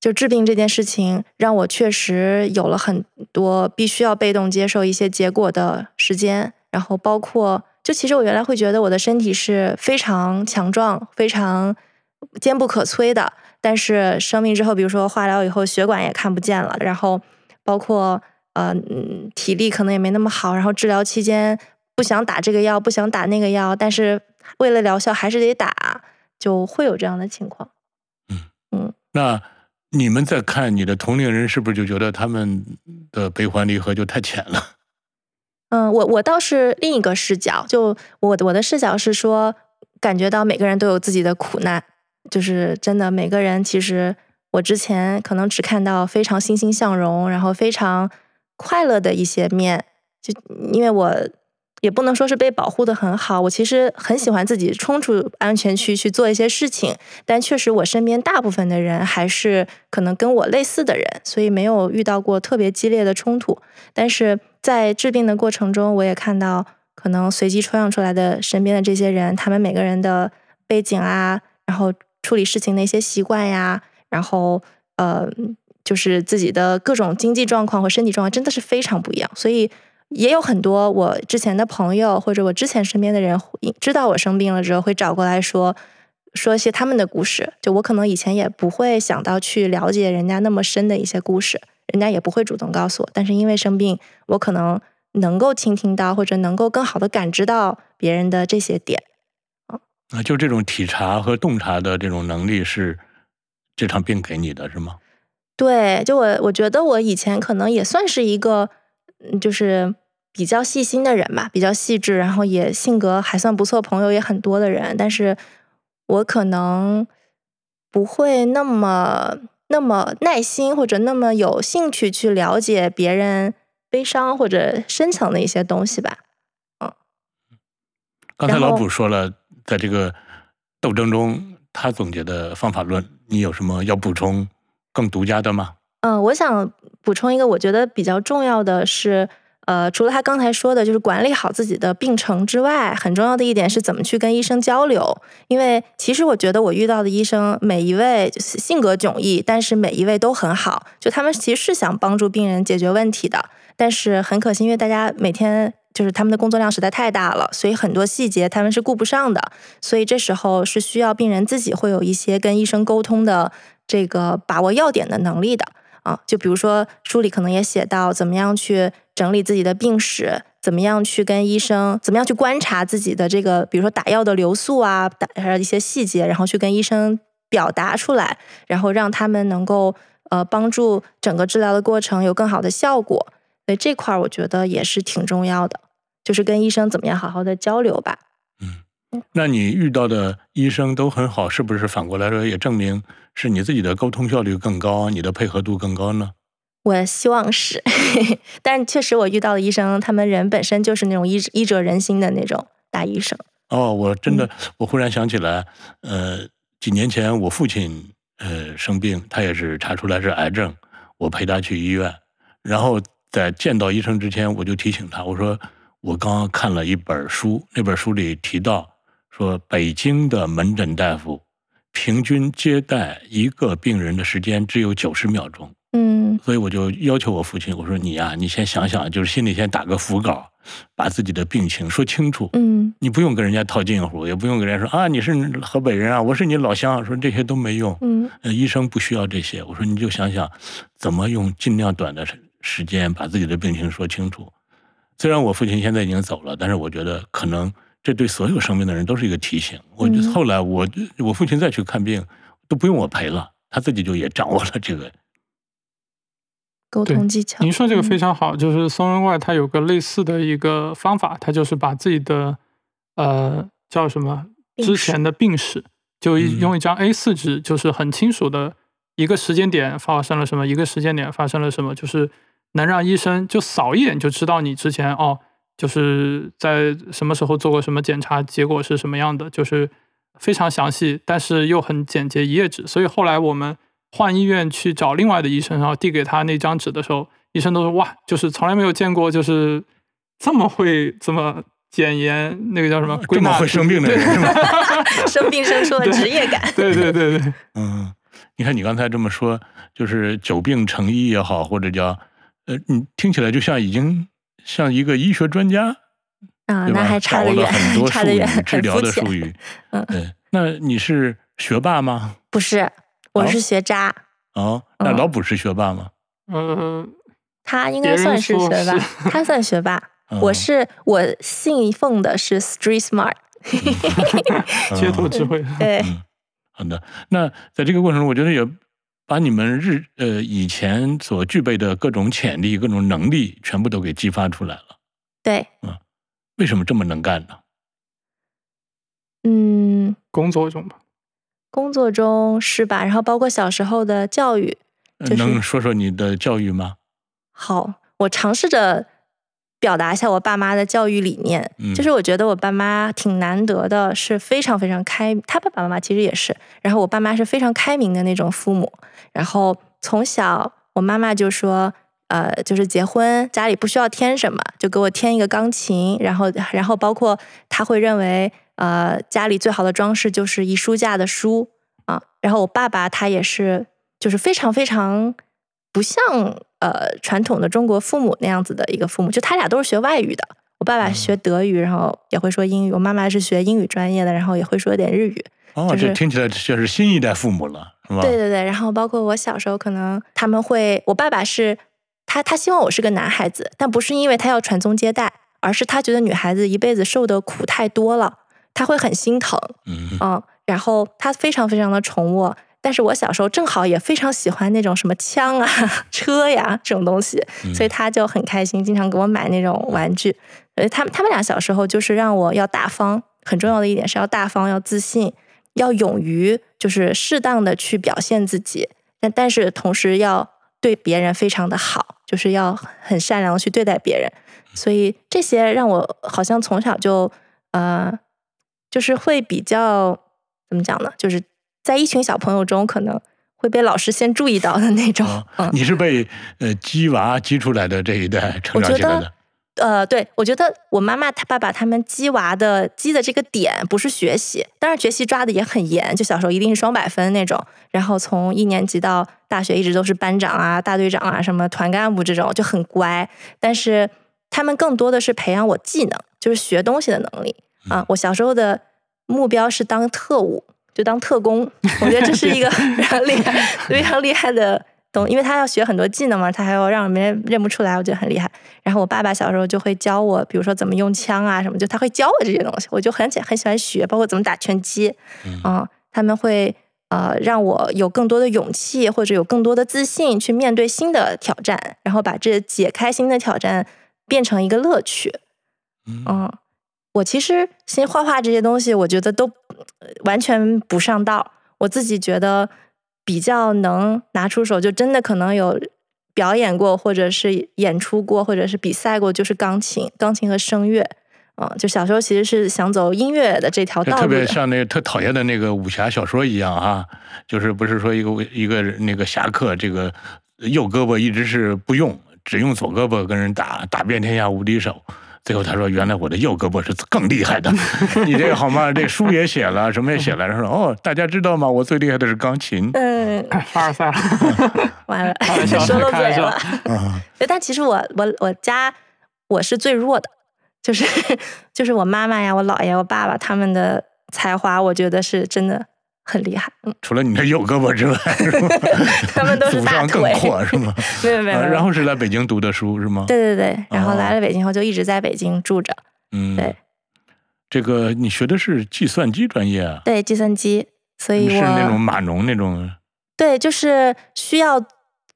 就治病这件事情，让我确实有了很多必须要被动接受一些结果的时间，然后包括，就其实我原来会觉得我的身体是非常强壮、非常坚不可摧的，但是生病之后，比如说化疗以后，血管也看不见了，然后包括呃嗯体力可能也没那么好，然后治疗期间不想打这个药，不想打那个药，但是为了疗效还是得打，就会有这样的情况。嗯嗯那你们在看你的同龄人，是不是就觉得他们的悲欢离合就太浅了？嗯，我我倒是另一个视角，就我我的视角是说，感觉到每个人都有自己的苦难，就是真的每个人其实我之前可能只看到非常欣欣向荣，然后非常快乐的一些面，就因为我也不能说是被保护的很好，我其实很喜欢自己冲出安全区去做一些事情，但确实我身边大部分的人还是可能跟我类似的人，所以没有遇到过特别激烈的冲突，但是在治病的过程中，我也看到可能随机抽样出来的身边的这些人，他们每个人的背景啊，然后处理事情的一些习惯呀，然后呃，就是自己的各种经济状况和身体状况真的是非常不一样，所以也有很多我之前的朋友或者我之前身边的人知道我生病了之后，会找过来说说一些他们的故事，就我可能以前也不会想到去了解人家那么深的一些故事。人家也不会主动告诉我，但是因为生病，我可能能够倾听到，或者能够更好的感知到别人的这些点。啊，就这种体察和洞察的这种能力是这场病给你的，是吗？对，就我我觉得我以前可能也算是一个，嗯就是比较细心的人吧，比较细致，然后也性格还算不错，朋友也很多的人，但是我可能不会那么。那么耐心或者那么有兴趣去了解别人悲伤或者深层的一些东西吧，嗯。刚才老卜说了，在这个斗争中，他总结的方法论，你有什么要补充更独家的吗？嗯，我想补充一个，我觉得比较重要的是。呃，除了他刚才说的，就是管理好自己的病程之外，很重要的一点是怎么去跟医生交流。因为其实我觉得我遇到的医生每一位性格迥异，但是每一位都很好。就他们其实是想帮助病人解决问题的，但是很可惜，因为大家每天就是他们的工作量实在太大了，所以很多细节他们是顾不上的。所以这时候是需要病人自己会有一些跟医生沟通的这个把握要点的能力的。啊，就比如说书里可能也写到，怎么样去整理自己的病史，怎么样去跟医生，怎么样去观察自己的这个，比如说打药的流速啊，打一些细节，然后去跟医生表达出来，然后让他们能够呃帮助整个治疗的过程有更好的效果。所以这块儿我觉得也是挺重要的，就是跟医生怎么样好好的交流吧。嗯，那你遇到的医生都很好，是不是反过来说也证明？是你自己的沟通效率更高，你的配合度更高呢？我希望是，但确实我遇到的医生，他们人本身就是那种医医者仁心的那种大医生。哦，我真的，我忽然想起来，呃，几年前我父亲呃生病，他也是查出来是癌症，我陪他去医院，然后在见到医生之前，我就提醒他，我说我刚刚看了一本书，那本书里提到说北京的门诊大夫。平均接待一个病人的时间只有九十秒钟，嗯，所以我就要求我父亲，我说你呀，你先想想，就是心里先打个腹稿，把自己的病情说清楚，嗯，你不用跟人家套近乎，也不用跟人家说啊，你是河北人啊，我是你老乡，说这些都没用，嗯，医生不需要这些，我说你就想想怎么用尽量短的时间把自己的病情说清楚。虽然我父亲现在已经走了，但是我觉得可能。这对所有生病的人都是一个提醒。我后来我我父亲再去看病，都不用我陪了，他自己就也掌握了这个 沟通技巧。您说这个非常好，就是松仁怪他有个类似的一个方法，他就是把自己的呃叫什么之前的病史，就用一张 A 四纸，就是很清楚的一个时间点发生了什么，一个时间点发生了什么，就是能让医生就扫一眼就知道你之前哦。就是在什么时候做过什么检查，结果是什么样的，就是非常详细，但是又很简洁，一页纸。所以后来我们换医院去找另外的医生，然后递给他那张纸的时候，医生都说哇，就是从来没有见过，就是这么会这么简言那个叫什么归纳这么会生病的人是吗？生病生出了职业感。对对对对，嗯，你看你刚才这么说，就是久病成医也好，或者叫呃，你听起来就像已经像一个医学专家，啊，那还差得远很，多术语差得远，，治疗很肤浅。的术语。嗯对，那你是学霸吗？不是，我哦是学渣，哦，那嗯老卜是学霸吗？嗯，他应该算是学霸，他算学霸。我嗯是我信奉的是 street smart，街头智慧，对，嗯，好的。那在这个过程中，我觉得也把你们日呃以前所具备的各种潜力、各种能力，全部都给激发出来了。对，嗯为什么这么能干呢？嗯，工作中吧，工作中是吧？然后包括小时候的教育，呃就是能说说你的教育吗？好，我尝试着表达一下我爸妈的教育理念，嗯就是我觉得我爸妈挺难得的，是非常非常开，他爸爸妈妈其实也是，然后我爸妈是非常开明的那种父母，然后从小我妈妈就说。呃，就是结婚家里不需要添什么，就给我添一个钢琴，然后然后包括他会认为，呃，家里最好的装饰就是一书架的书啊。然后我爸爸他也是，就是非常非常不像呃传统的中国父母那样子的一个父母，就他俩都是学外语的。我爸爸学德语，然后也会说英语；我妈妈是学英语专业的，然后也会说点日语。哦，就是这听起来就是新一代父母了，是吧？对对对，然后包括我小时候，可能他们会，我爸爸是他他希望我是个男孩子，但不是因为他要传宗接代，而是他觉得女孩子一辈子受的苦太多了，他会很心疼，嗯嗯，然后他非常非常的宠我。但是我小时候正好也非常喜欢那种什么枪啊、车呀这种东西，嗯所以他就很开心，经常给我买那种玩具。呃，他们他们俩小时候就是让我要大方，很重要的一点是要大方、要自信、要勇于就是适当的去表现自己，但但是同时要对别人非常的好，就是要很善良的去对待别人。所以这些让我好像从小就呃，就是会比较怎么讲呢？就是在一群小朋友中，可能会被老师先注意到的那种。你是被呃鸡娃鸡出来的这一代成长起来的。呃，对，我觉得我妈妈、她爸爸他们鸡娃的鸡的这个点不是学习，当然学习抓的也很严，就小时候一定是双百分那种，然后从一年级到大学一直都是班长啊、大队长啊、什么团干部这种，就很乖。但是他们更多的是培养我技能，就是学东西的能力啊。我小时候的目标是当特务，就当特工，我觉得这是一个 非常厉害、非常厉害的东，因为他要学很多技能嘛，他还要让别人认不出来，我觉得很厉害。然后我爸爸小时候就会教我，比如说怎么用枪啊什么，就他会教我这些东西，我就很很喜欢学，包括怎么打拳击，嗯、他们会呃让我有更多的勇气或者有更多的自信去面对新的挑战，然后把这解开新的挑战变成一个乐趣。嗯嗯，我其实先画画这些东西，我觉得都呃完全不上道。我自己觉得比较能拿出手，就真的可能有表演过，或者是演出过，或者是比赛过，就是钢琴、钢琴和声乐。嗯，就小时候其实是想走音乐的这条道路特。别像那个特讨厌的那个武侠小说一样啊，就是不是说一个一个那个侠客，这个右胳膊一直是不用，只用左胳膊跟人打，打遍天下无敌手。最后他说：“原来我的右胳膊是更厉害的。你这个好吗？这书也写了，什么也写了。然后说哦，大家知道吗？我最厉害的是钢琴。嗯，凡尔赛了，完了说漏嘴了。但其实我我我家我是最弱的，就是 就是我妈妈呀、我姥爷、我爸爸他们的才华，我觉得是真的很厉害。嗯，除了你那右胳膊之外？他们都是大祖上更腿阔是吗？没有没有。啊然后是来北京读的书是吗？对对对，然后哦来了北京后就一直在北京住着。嗯，对。这个你学的是计算机专业啊？对计算机，所以是那种码农那种？对就是需要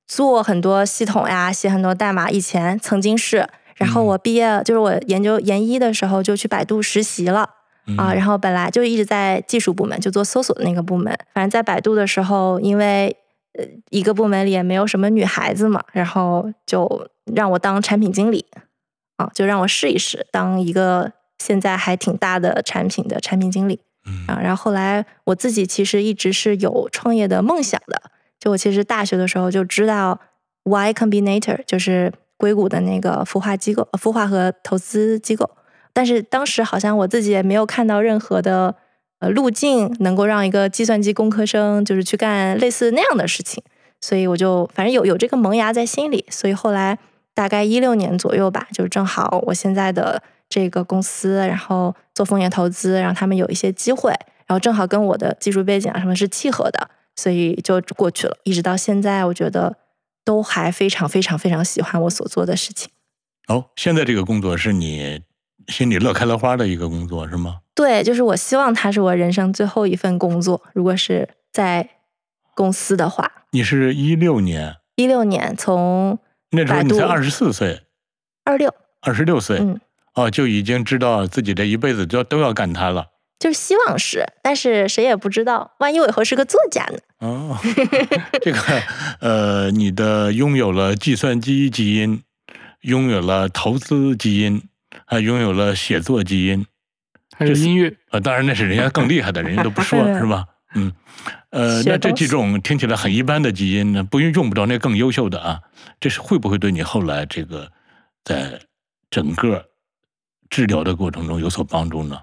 做很多系统呀，写很多代码。以前曾经是，然后嗯我毕业就是我研究研一的时候就去百度实习了。啊，嗯然后本来就一直在技术部门，就做搜索的那个部门。反正在百度的时候，因为呃一个部门里也没有什么女孩子嘛，然后就让我当产品经理，啊，就让我试一试当一个现在还挺大的产品的产品经理嗯啊。然后后来我自己其实一直是有创业的梦想的，就我其实大学的时候就知道 Y Combinator，就是硅谷的那个孵化机构、呃孵化和投资机构，但是当时好像我自己也没有看到任何的呃路径能够让一个计算机工科生就是去干类似那样的事情，所以我就反正有有这个萌芽在心里，所以后来大概一六年左右吧，就正好我现在的这个公司，然后做风险投资，让他们有一些机会，然后正好跟我的技术背景啊什么是契合的，所以就过去了，一直到现在，我觉得都还非常非常非常喜欢我所做的事情。哦，现在这个工作是你心里乐开了花的一个工作是吗？对，就是我希望它是我人生最后一份工作。如果是在公司的话，你是一六年，一六年从那时候你才二十四岁，二六，二十六岁，嗯，哦，就已经知道自己这一辈子都都要干它了。就是希望是，但是谁也不知道，万一我以后是个作家呢？哦，这个呃，你的拥有了计算机基因，拥有了投资基因，还拥有了写作基因。还有音乐，啊，当然那是人家更厉害的，人家都不 说是吧？嗯，呃，那这几种听起来很一般的基因呢，不用用不着那更优秀的啊，这是会不会对你后来这个在整个治疗的过程中有所帮助呢？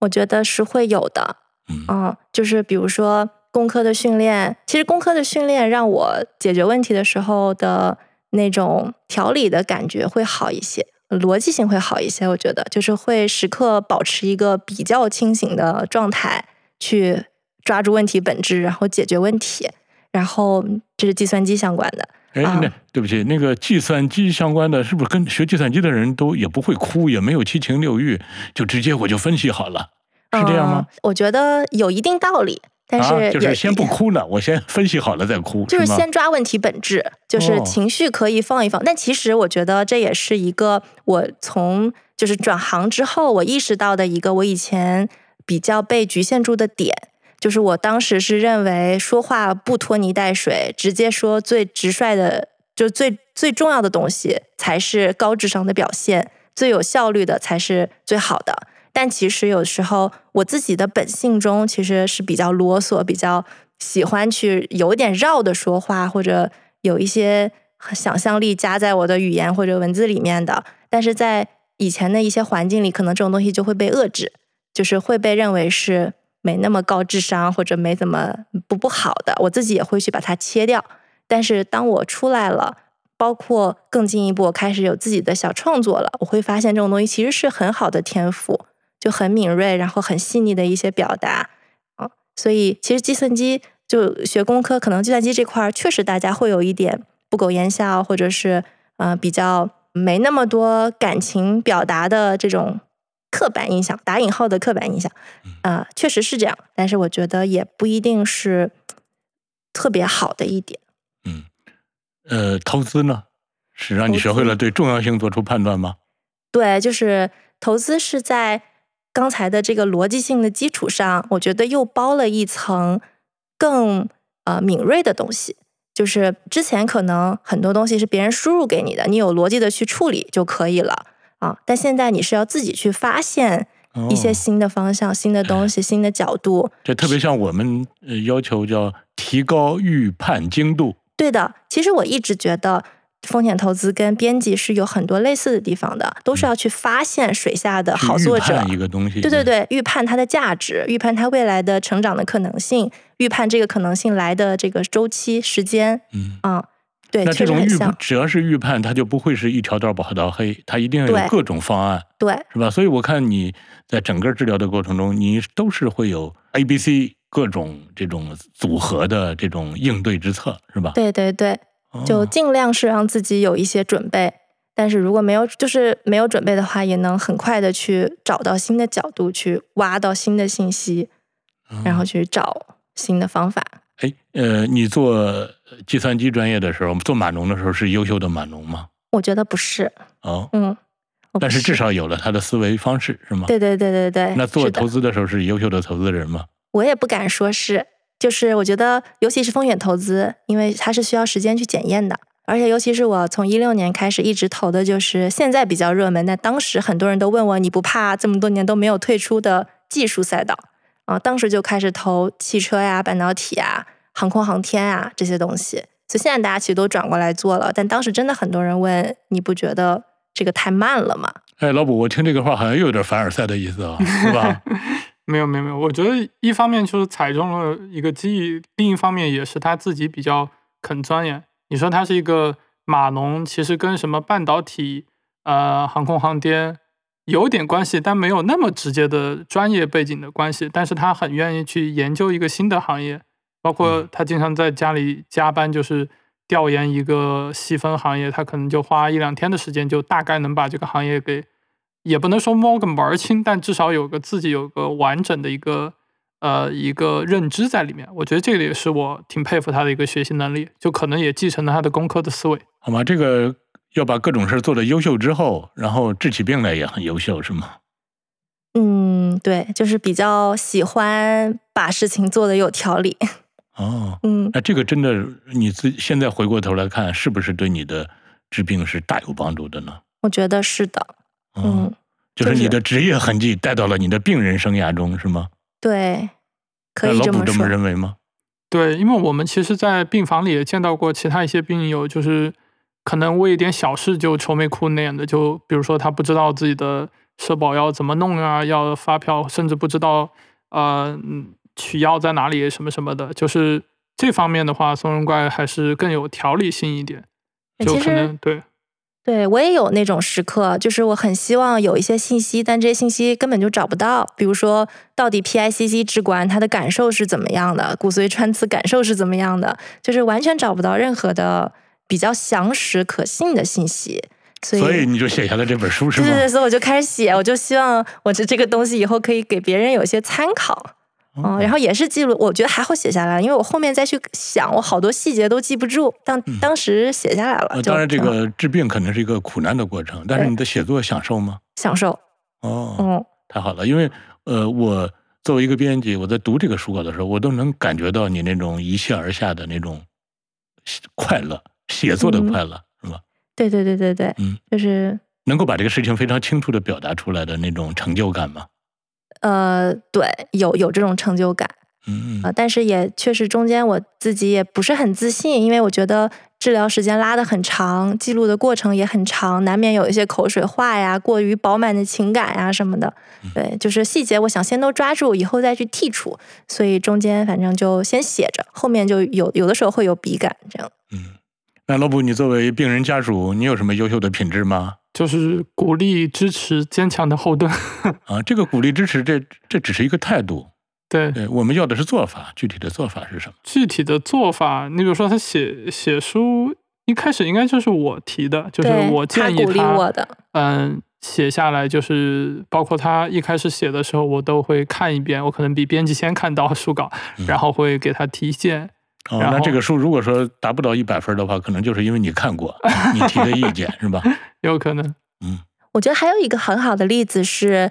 我觉得是会有的。嗯嗯，就是比如说工科的训练，其实工科的训练让我解决问题的时候的那种条理的感觉会好一些，逻辑性会好一些。我觉得就是会时刻保持一个比较清醒的状态，去抓住问题本质，然后解决问题。然后这是计算机相关的，哎，啊那对不起，那个计算机相关的，是不是跟学计算机的人都也不会哭，也没有七情六欲，就直接我就分析好了，是这样吗？嗯我觉得有一定道理，但是就是先不哭呢，我先分析好了再哭，就是？先抓问题本质，就是哦情绪可以放一放，但其实我觉得这也是一个我从就是转行之后我意识到的一个我以前比较被局限住的点，就是我当时是认为说话不拖泥带水，直接说最直率的，就最最重要的东西才是高智商的表现，最有效率的才是最好的。但其实有时候我自己的本性中其实是比较啰嗦，比较喜欢去有点绕的说话，或者有一些想象力加在我的语言或者文字里面的。但是在以前的一些环境里，可能这种东西就会被遏制，就是会被认为是没那么高智商或者没怎么不不好的。我自己也会去把它切掉。但是当我出来了，包括更进一步，我开始有自己的小创作了，我会发现这种东西其实是很好的天赋，就很敏锐，然后很细腻的一些表达啊。所以其实计算机就学工科，可能计算机这块儿确实大家会有一点不苟言笑，或者是呃比较没那么多感情表达的这种刻板印象，打引号的刻板印象啊、确实是这样。但是我觉得也不一定是特别好的一点。嗯，呃，投资呢，是让你学会了对重要性做出判断吗？对，就是投资是在刚才的这个逻辑性的基础上，我觉得又包了一层更呃敏锐的东西。就是之前可能很多东西是别人输入给你的，你有逻辑的去处理就可以了啊。但现在你是要自己去发现一些哦新的方向、新的东西、新的角度。这特别像我们呃要求叫提高预判精度。对的，其实我一直觉得风险投资跟编辑是有很多类似的地方的，都是要去发现水下的好作者判。一个东西，对对对，预判它的价值，预判它未来的成长的可能性，预判这个可能性来的这个周期时间嗯，啊、对，那这种预。只要是预判，它就不会是一条道跑到黑，它一定要有各种方案，对是吧？所以我看你在整个治疗的过程中，你都是会有 A、B、C 各种这种组合的这种应对之策，是吧？对对对，就哦尽量是让自己有一些准备。但是如果没有，就是没有准备的话，也能很快的去找到新的角度，去挖到新的信息，然后去找新的方法。哎，呃，你做计算机专业的时候，做码农的时候是优秀的码农吗？我觉得不是，哦，嗯，但是至少有了他的思维方式，是吗？对对对对对，那做投资的时候是优秀的投资人吗？我也不敢说是，就是我觉得，尤其是风险投资，因为它是需要时间去检验的，而且尤其是我从一六年开始一直投的，就是现在比较热门，但当时很多人都问我，你不怕这么多年都没有退出的技术赛道啊？当时就开始投汽车呀、半导体啊、航空航天啊这些东西。所以现在大家其实都转过来做了，但当时真的很多人问，你不觉得这个太慢了吗？哎，老卜，我听这个话好像又有点凡尔赛的意思啊，是吧？没有没有没有，我觉得一方面就是踩中了一个机遇，另一方面也是他自己比较肯钻研。你说他是一个码农，其实跟什么半导体、呃航空航天有点关系，但没有那么直接的专业背景的关系。但是他很愿意去研究一个新的行业，包括他经常在家里加班，就是调研一个细分行业，他可能就花一两天的时间，就大概能把这个行业给。也不能说摸个门儿清，但至少有个自己有个完整的一个呃一个认知在里面。我觉得这个也是我挺佩服他的一个学习能力，就可能也继承了他的工科的思维。好吗？这个要把各种事儿做得优秀之后，然后治起病来也很优秀，是吗？嗯，对，就是比较喜欢把事情做得有条理。哦，嗯，那这个真的你自现在回过头来看，是不是对你的治病是大有帮助的呢？我觉得是的。嗯，就是你的职业痕迹带到了你的病人生涯中，是吗？对，可以这么这么认为吗？对，因为我们其实，在病房里也见到过其他一些病友，就是可能为一点小事就愁眉苦脸的，就比如说他不知道自己的社保要怎么弄啊，要发票，甚至不知道呃取药在哪里什么什么的，就是这方面的话，松仁怪还是更有条理性一点，就可能对。对我也有那种时刻，就是我很希望有一些信息，但这些信息根本就找不到。比如说，到底 PICC 直管他的感受是怎么样的，骨髓穿刺感受是怎么样的，就是完全找不到任何的比较详实可信的信息。所以，所以你就写下了这本书是吗？对对，所以我就开始写，我就希望我这这个东西以后可以给别人有一些参考。嗯，然后也是记录，我觉得还好写下来，因为我后面再去想，我好多细节都记不住，但当时写下来了。当然，这个治病肯定是一个苦难的过程，但是你的写作享受吗？享受。哦，嗯，太好了，因为呃，我作为一个编辑，我在读这个书稿的时候，我都能感觉到你那种一泻而下的那种快乐，写作的快乐，是吧？对对对对对，嗯，就是能够把这个事情非常清楚的表达出来的那种成就感吗？呃，对，有有这种成就感，嗯呃，但是也确实中间我自己也不是很自信，因为我觉得治疗时间拉的很长，记录的过程也很长，难免有一些口水话呀，过于饱满的情感呀什么的。对，就是细节，我想先都抓住，以后再去剔除，所以中间反正就先写着，后面就有有的时候会有笔感这样。嗯，那罗布，你作为病人家属，你有什么优秀的品质吗？就是鼓励、支持、坚强的后盾 啊！这个鼓励、支持，这这只是一个态度。对，对我们要的是做法。具体的做法是什么？具体的做法，你比如说他写写书，一开始应该就是我提的，就是我建议他，嗯，写下来，就是包括他一开始写的时候，我都会看一遍。我可能比编辑先看到书稿，然后会给他提意见。哦，那这个书如果说达不到一百分的话，可能就是因为你看过，你提的意见是吧？有可能。嗯，我觉得还有一个很好的例子是，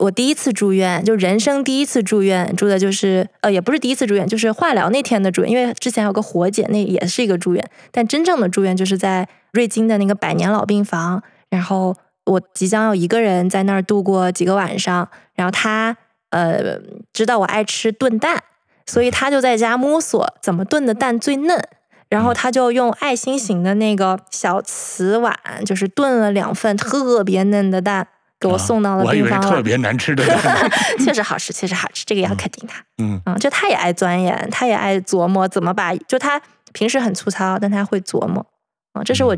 我第一次住院，就人生第一次住院，住的就是呃，也不是第一次住院，就是化疗那天的住院。因为之前有个活检，那也是一个住院，但真正的住院就是在瑞金的那个百年老病房。然后我即将要一个人在那儿度过几个晚上，然后他呃知道我爱吃炖蛋。所以他就在家摸索怎么炖的蛋最嫩，然后他就用爱心型的那个小瓷碗，就是炖了两份特别嫩的蛋，给我送到了病房。特别难吃的，确实好吃，确实好吃，这个要肯定他。嗯就他也爱钻研，他也爱琢磨怎么把，就他平时很粗糙，但他会琢磨。啊，这是我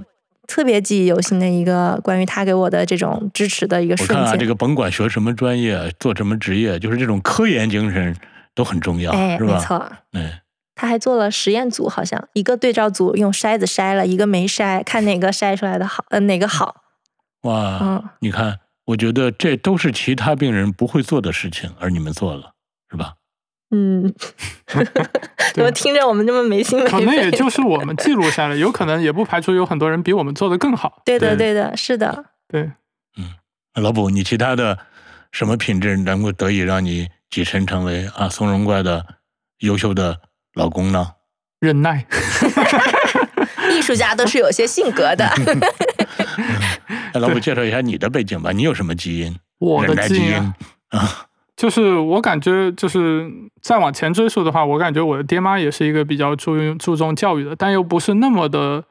特别记忆犹新的一个关于他给我的这种支持的一个瞬间。我看啊，这个甭管学什么专业，做什么职业，就是这种科研精神。都很重要，哎，没错，哎，他还做了实验组，好像一个对照组用筛子筛了一个没筛，看哪个筛出来的好，呃，哪个好。哇，嗯，你看，我觉得这都是其他病人不会做的事情，而你们做了，是吧？嗯，怎么听着我们这么没心没肺？可能也就是我们记录下来，有可能也不排除有很多人比我们做的更好。对的，对的，是的。对，嗯，老卜，你其他的什么品质能够得以让你？跻身成为啊松茸怪的优秀的老公呢？忍耐，艺术家都是有些性格的。那，老卜介绍一下你的背景吧。你有什么基因？我的基因啊，就是我感觉，就是再往前追溯的话，我感觉我的爹妈也是一个比较注注重教育的，但又不是那么的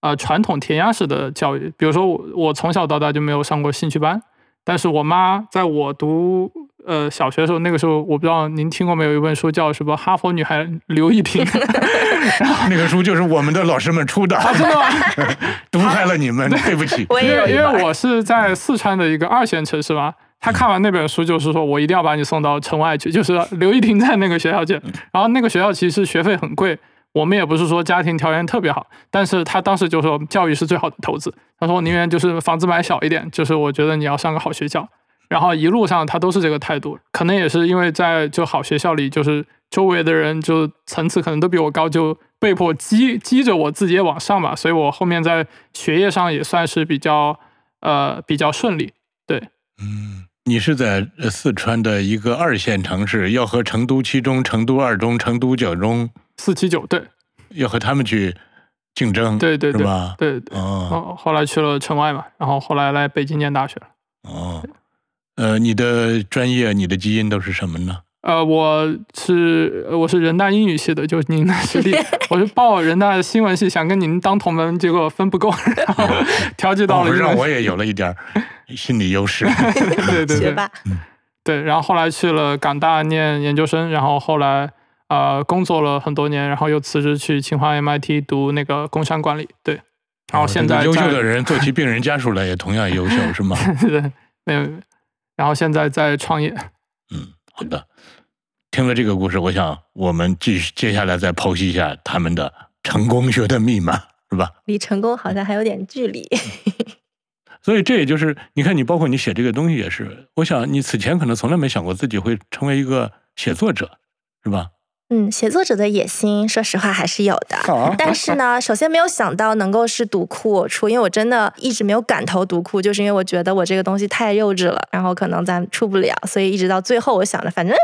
呃传统填鸭式的教育。比如说我我从小到大就没有上过兴趣班，但是我妈在我读呃小学的时候，那个时候我不知道您听过没有一本书叫什么《哈佛女孩刘亦婷》，那个书就是我们的老师们出的，啊真的吗？毒害了你们，对不起。因为因为我是在四川的一个二线城市嘛，他看完那本书就是说我一定要把你送到城外去，就是刘亦婷在那个学校去，然后那个学校其实学费很贵，我们也不是说家庭条件特别好，但是他当时就说教育是最好的投资，他说我宁愿就是房子买小一点，就是我觉得你要上个好学校，然后一路上他都是这个态度，可能也是因为在就好学校里，就是周围的人就层次可能都比我高，就被迫激激着我自己也往上吧，所以我后面在学业上也算是比较呃比较顺利。对，嗯，你是在呃四川的一个二线城市，要和成都七中、成都二中、成都九中四七九，对要和他们去竞争，对对对吧？对对。哦哦，后来去了城外嘛，然后后来来北京念大学了。哦，呃，你的专业、你的基因都是什么呢？呃，我是我是人大英语系的，就是您的学历，我是报人大新闻系，想跟您当同门，结果分不够，然后 调剂到哦了我也有了一点心理优势。对对对学霸。对，然后后来去了港大念研究生，然后后来呃工作了很多年，然后又辞职去清华 MIT 读那个工商管理，对，然后现在哦优秀的人做起病人家属来也同样优秀，是吗？对，没有然后现在在创业，嗯，好的。听了这个故事，我想我们继续接下来再剖析一下他们的成功学的密码，是吧？离成功好像还有点距离。所以这也就是你看，你包括你写这个东西也是，我想你此前可能从来没想过自己会成为一个写作者，是吧？嗯，写作者的野心，说实话还是有的。啊但是呢，首先没有想到能够是读库我出，因为我真的一直没有敢投读库，就是因为我觉得我这个东西太幼稚了，然后可能咱出不了，所以一直到最后，我想着反正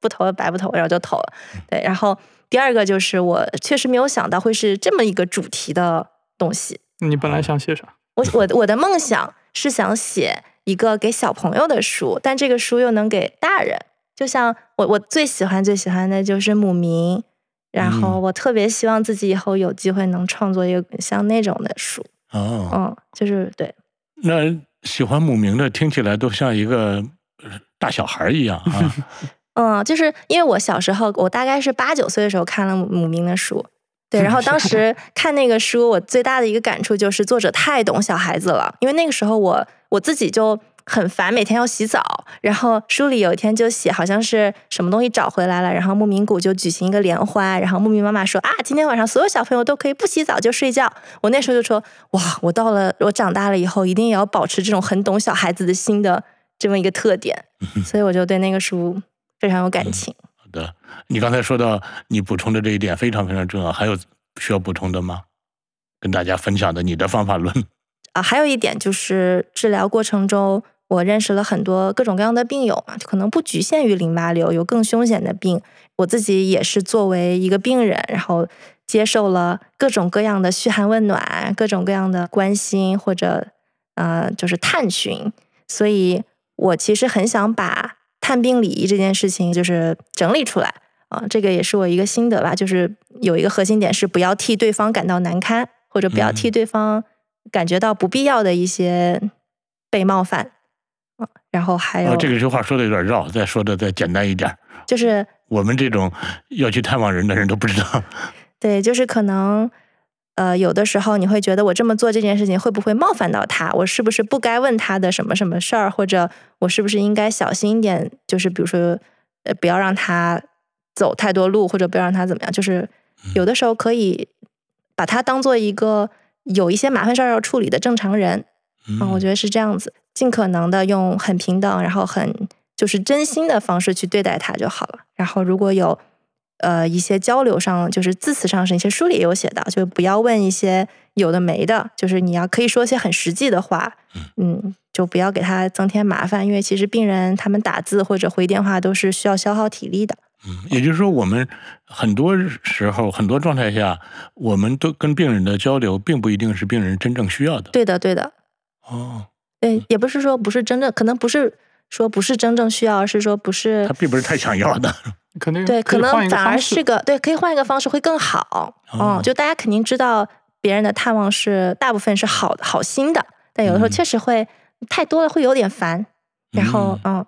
不投白不投，然后就投了。对，然后第二个就是我确实没有想到会是这么一个主题的东西。你本来想写啥？我我我的梦想是想写一个给小朋友的书，但这个书又能给大人。就像我我最喜欢最喜欢的就是姆明，然后嗯我特别希望自己以后有机会能创作一个像那种的书。哦，嗯，就是对，那喜欢姆明的听起来都像一个呃大小孩儿一样啊。嗯，就是因为我小时候，我大概是八九岁的时候看了姆姆明的书，对，然后当时看那个书，我最大的一个感触就是作者太懂小孩子了，因为那个时候我我自己就很烦，每天要洗澡，然后书里有一天就写好像是什么东西找回来了，然后牧民谷就举行一个联欢，然后牧民妈妈说啊，今天晚上所有小朋友都可以不洗澡就睡觉，我那时候就说哇，我到了我长大了以后，一定也要保持这种很懂小孩子的心的这么一个特点，所以我就对那个书非常有感情。好的，你刚才说到你补充的这一点非常非常重要，还有需要补充的吗？跟大家分享的你的方法论。啊，还有一点就是治疗过程中，我认识了很多各种各样的病友嘛，可能不局限于淋巴瘤，有更凶险的病。我自己也是作为一个病人，然后接受了各种各样的嘘寒问暖，各种各样的关心或者呃就是探寻，所以我其实很想把探病礼仪这件事情就是整理出来啊，这个也是我一个心得吧，就是有一个核心点是不要替对方感到难堪，或者不要替嗯对方感觉到不必要的一些被冒犯。啊然后还有哦，这个这话说的有点绕，再说的再简单一点。就是 我们这种要去探望人的人都不知道。对，就是可能呃，有的时候你会觉得我这么做这件事情会不会冒犯到他？我是不是不该问他的什么什么事儿？或者我是不是应该小心一点？就是比如说，呃，不要让他走太多路，或者不要让他怎么样？就是有的时候可以把他当做一个有一些麻烦事儿要处理的正常人。嗯嗯，我觉得是这样子，尽可能的用很平等，然后很就是真心的方式去对待他就好了。然后如果有呃一些交流上，就是字词上是一些书里也有写到，就不要问一些有的没的，就是你要可以说一些很实际的话，嗯，就不要给他增添麻烦，因为其实病人他们打字或者回电话都是需要消耗体力的。嗯，也就是说，我们很多时候、很多状态下，我们都跟病人的交流，并不一定是病人真正需要的。对的，对的，哦，对，也不是说不是真正，可能不是说不是真正需要，而是说不是他并不是太想要的。肯定对，可能反而是个对，可以换一个方式会更好。哦嗯，就大家肯定知道别人的探望是大部分是好的好心的，但有的时候嗯确实会、太多了会有点烦。然后嗯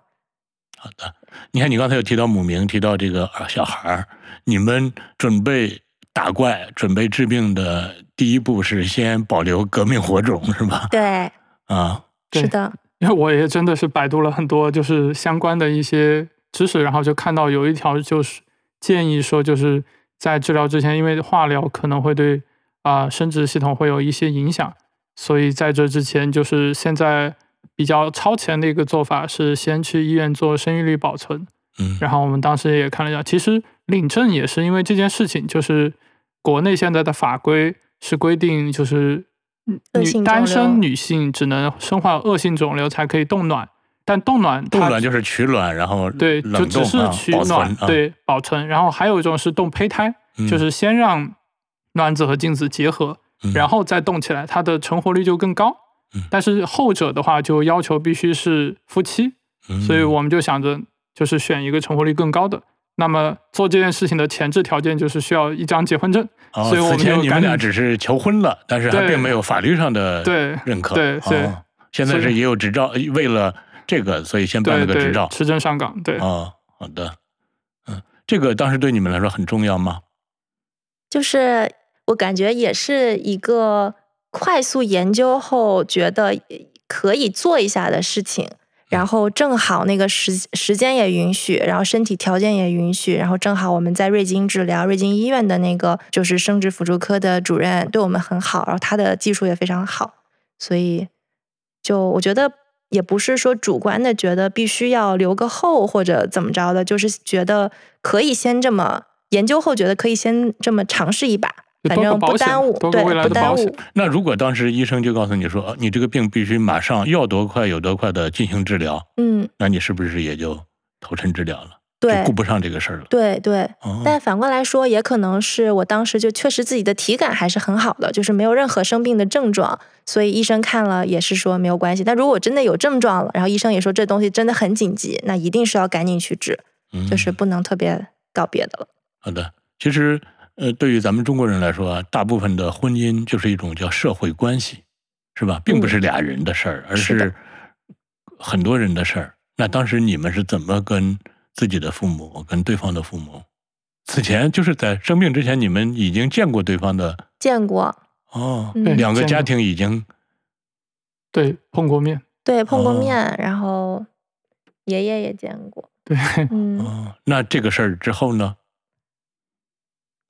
好的，你看你刚才有提到母名，提到这个呃小孩儿，你们准备打怪、准备治病的第一步是先保留革命火种，是吧？对，啊，对是的，因为我也真的是百度了很多就是相关的一些知识，然后就看到有一条就是建议说，就是在治疗之前，因为化疗可能会对啊、生殖系统会有一些影响，所以在这之前，就是现在比较超前的一个做法是先去医院做生育率保存。嗯，然后我们当时也看了一下，其实领证也是因为这件事情，就是国内现在的法规是规定，就是女单身女性只能生化恶性肿瘤才可以冻卵，但冻卵冻卵就是取卵，然后对，就只是取卵，啊，对保存。然后还有一种是冻胚胎，嗯就是先让卵子和精子结合，嗯然后再冻起来，它的成活率就更高嗯。但是后者的话，就要求必须是夫妻，嗯所以我们就想着就是选一个成活率更高的。那么做这件事情的前置条件就是需要一张结婚证，哦所以我们此前你们俩只是求婚了，但是还并没有法律上的对认可。对对哦现在是也有执照，为了这个，所以先办了个执照，。持证上岗，对。哦，好的，嗯，这个当时对你们来说很重要吗？就是我感觉也是一个快速研究后觉得可以做一下的事情。然后正好那个时时间也允许，然后身体条件也允许，然后正好我们在瑞金治疗，瑞金医院的那个就是生殖辅助科的主任对我们很好，然后他的技术也非常好，所以就我觉得也不是说主观的觉得必须要留个后或者怎么着的，就是觉得可以先这么研究后觉得可以先这么尝试一把，反正不耽误，对不耽误的保险。那如果当时医生就告诉你说，呃你这个病必须马上要多快有多快的进行治疗，嗯，那你是不是也就投身治疗了？对就顾不上这个事儿了。对对。哦，但反过来说，也可能是我当时就确实自己的体感还是很好的，就是没有任何生病的症状，所以医生看了也是说没有关系。但如果真的有症状了，然后医生也说这东西真的很紧急，那一定是要赶紧去治，嗯就是不能特别搞别的了。好的。其实，呃，对于咱们中国人来说啊，大部分的婚姻就是一种叫社会关系，是吧？并不是俩人的事儿，而嗯是很多人的事儿。那当时你们是怎么跟自己的父母、跟对方的父母？此前就是在生病之前，你们已经见过对方的见过，哦，嗯两个家庭已经对，碰过面，对，碰过哦面，然后爷爷也见过，对，嗯。哦，那这个事儿之后呢？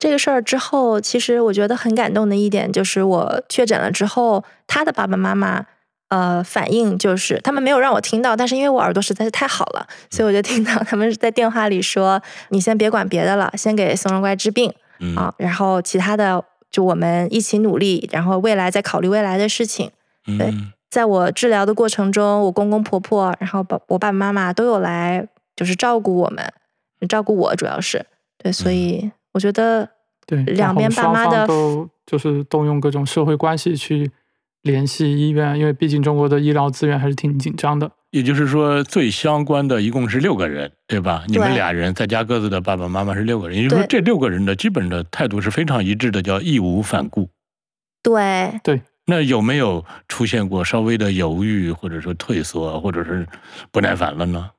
这个事儿之后，其实我觉得很感动的一点就是，我确诊了之后，他的爸爸妈妈呃反应就是，他们没有让我听到，但是因为我耳朵实在是太好了，所以我就听到他们在电话里说：“你先别管别的了，先给松茸怪治病嗯。啊，然后其他的就我们一起努力，然后未来再考虑未来的事情。”对嗯。在我治疗的过程中，我公公婆婆，然后爸我爸爸妈妈都有来，就是照顾我们，照顾我主要是。对，所以我觉得对，两边爸妈的都就是动用各种社会关系去联系医院，因为毕竟中国的医疗资源还是挺紧张的。也就是说，最相关的一共是六个人，对吧？你们俩人再加各自的爸爸妈妈是六个人，也就是说，这对六个人的基本的态度是非常一致的，叫义无反顾。对对那有没有出现过稍微的犹豫，或者说退缩，或者是不耐烦了呢？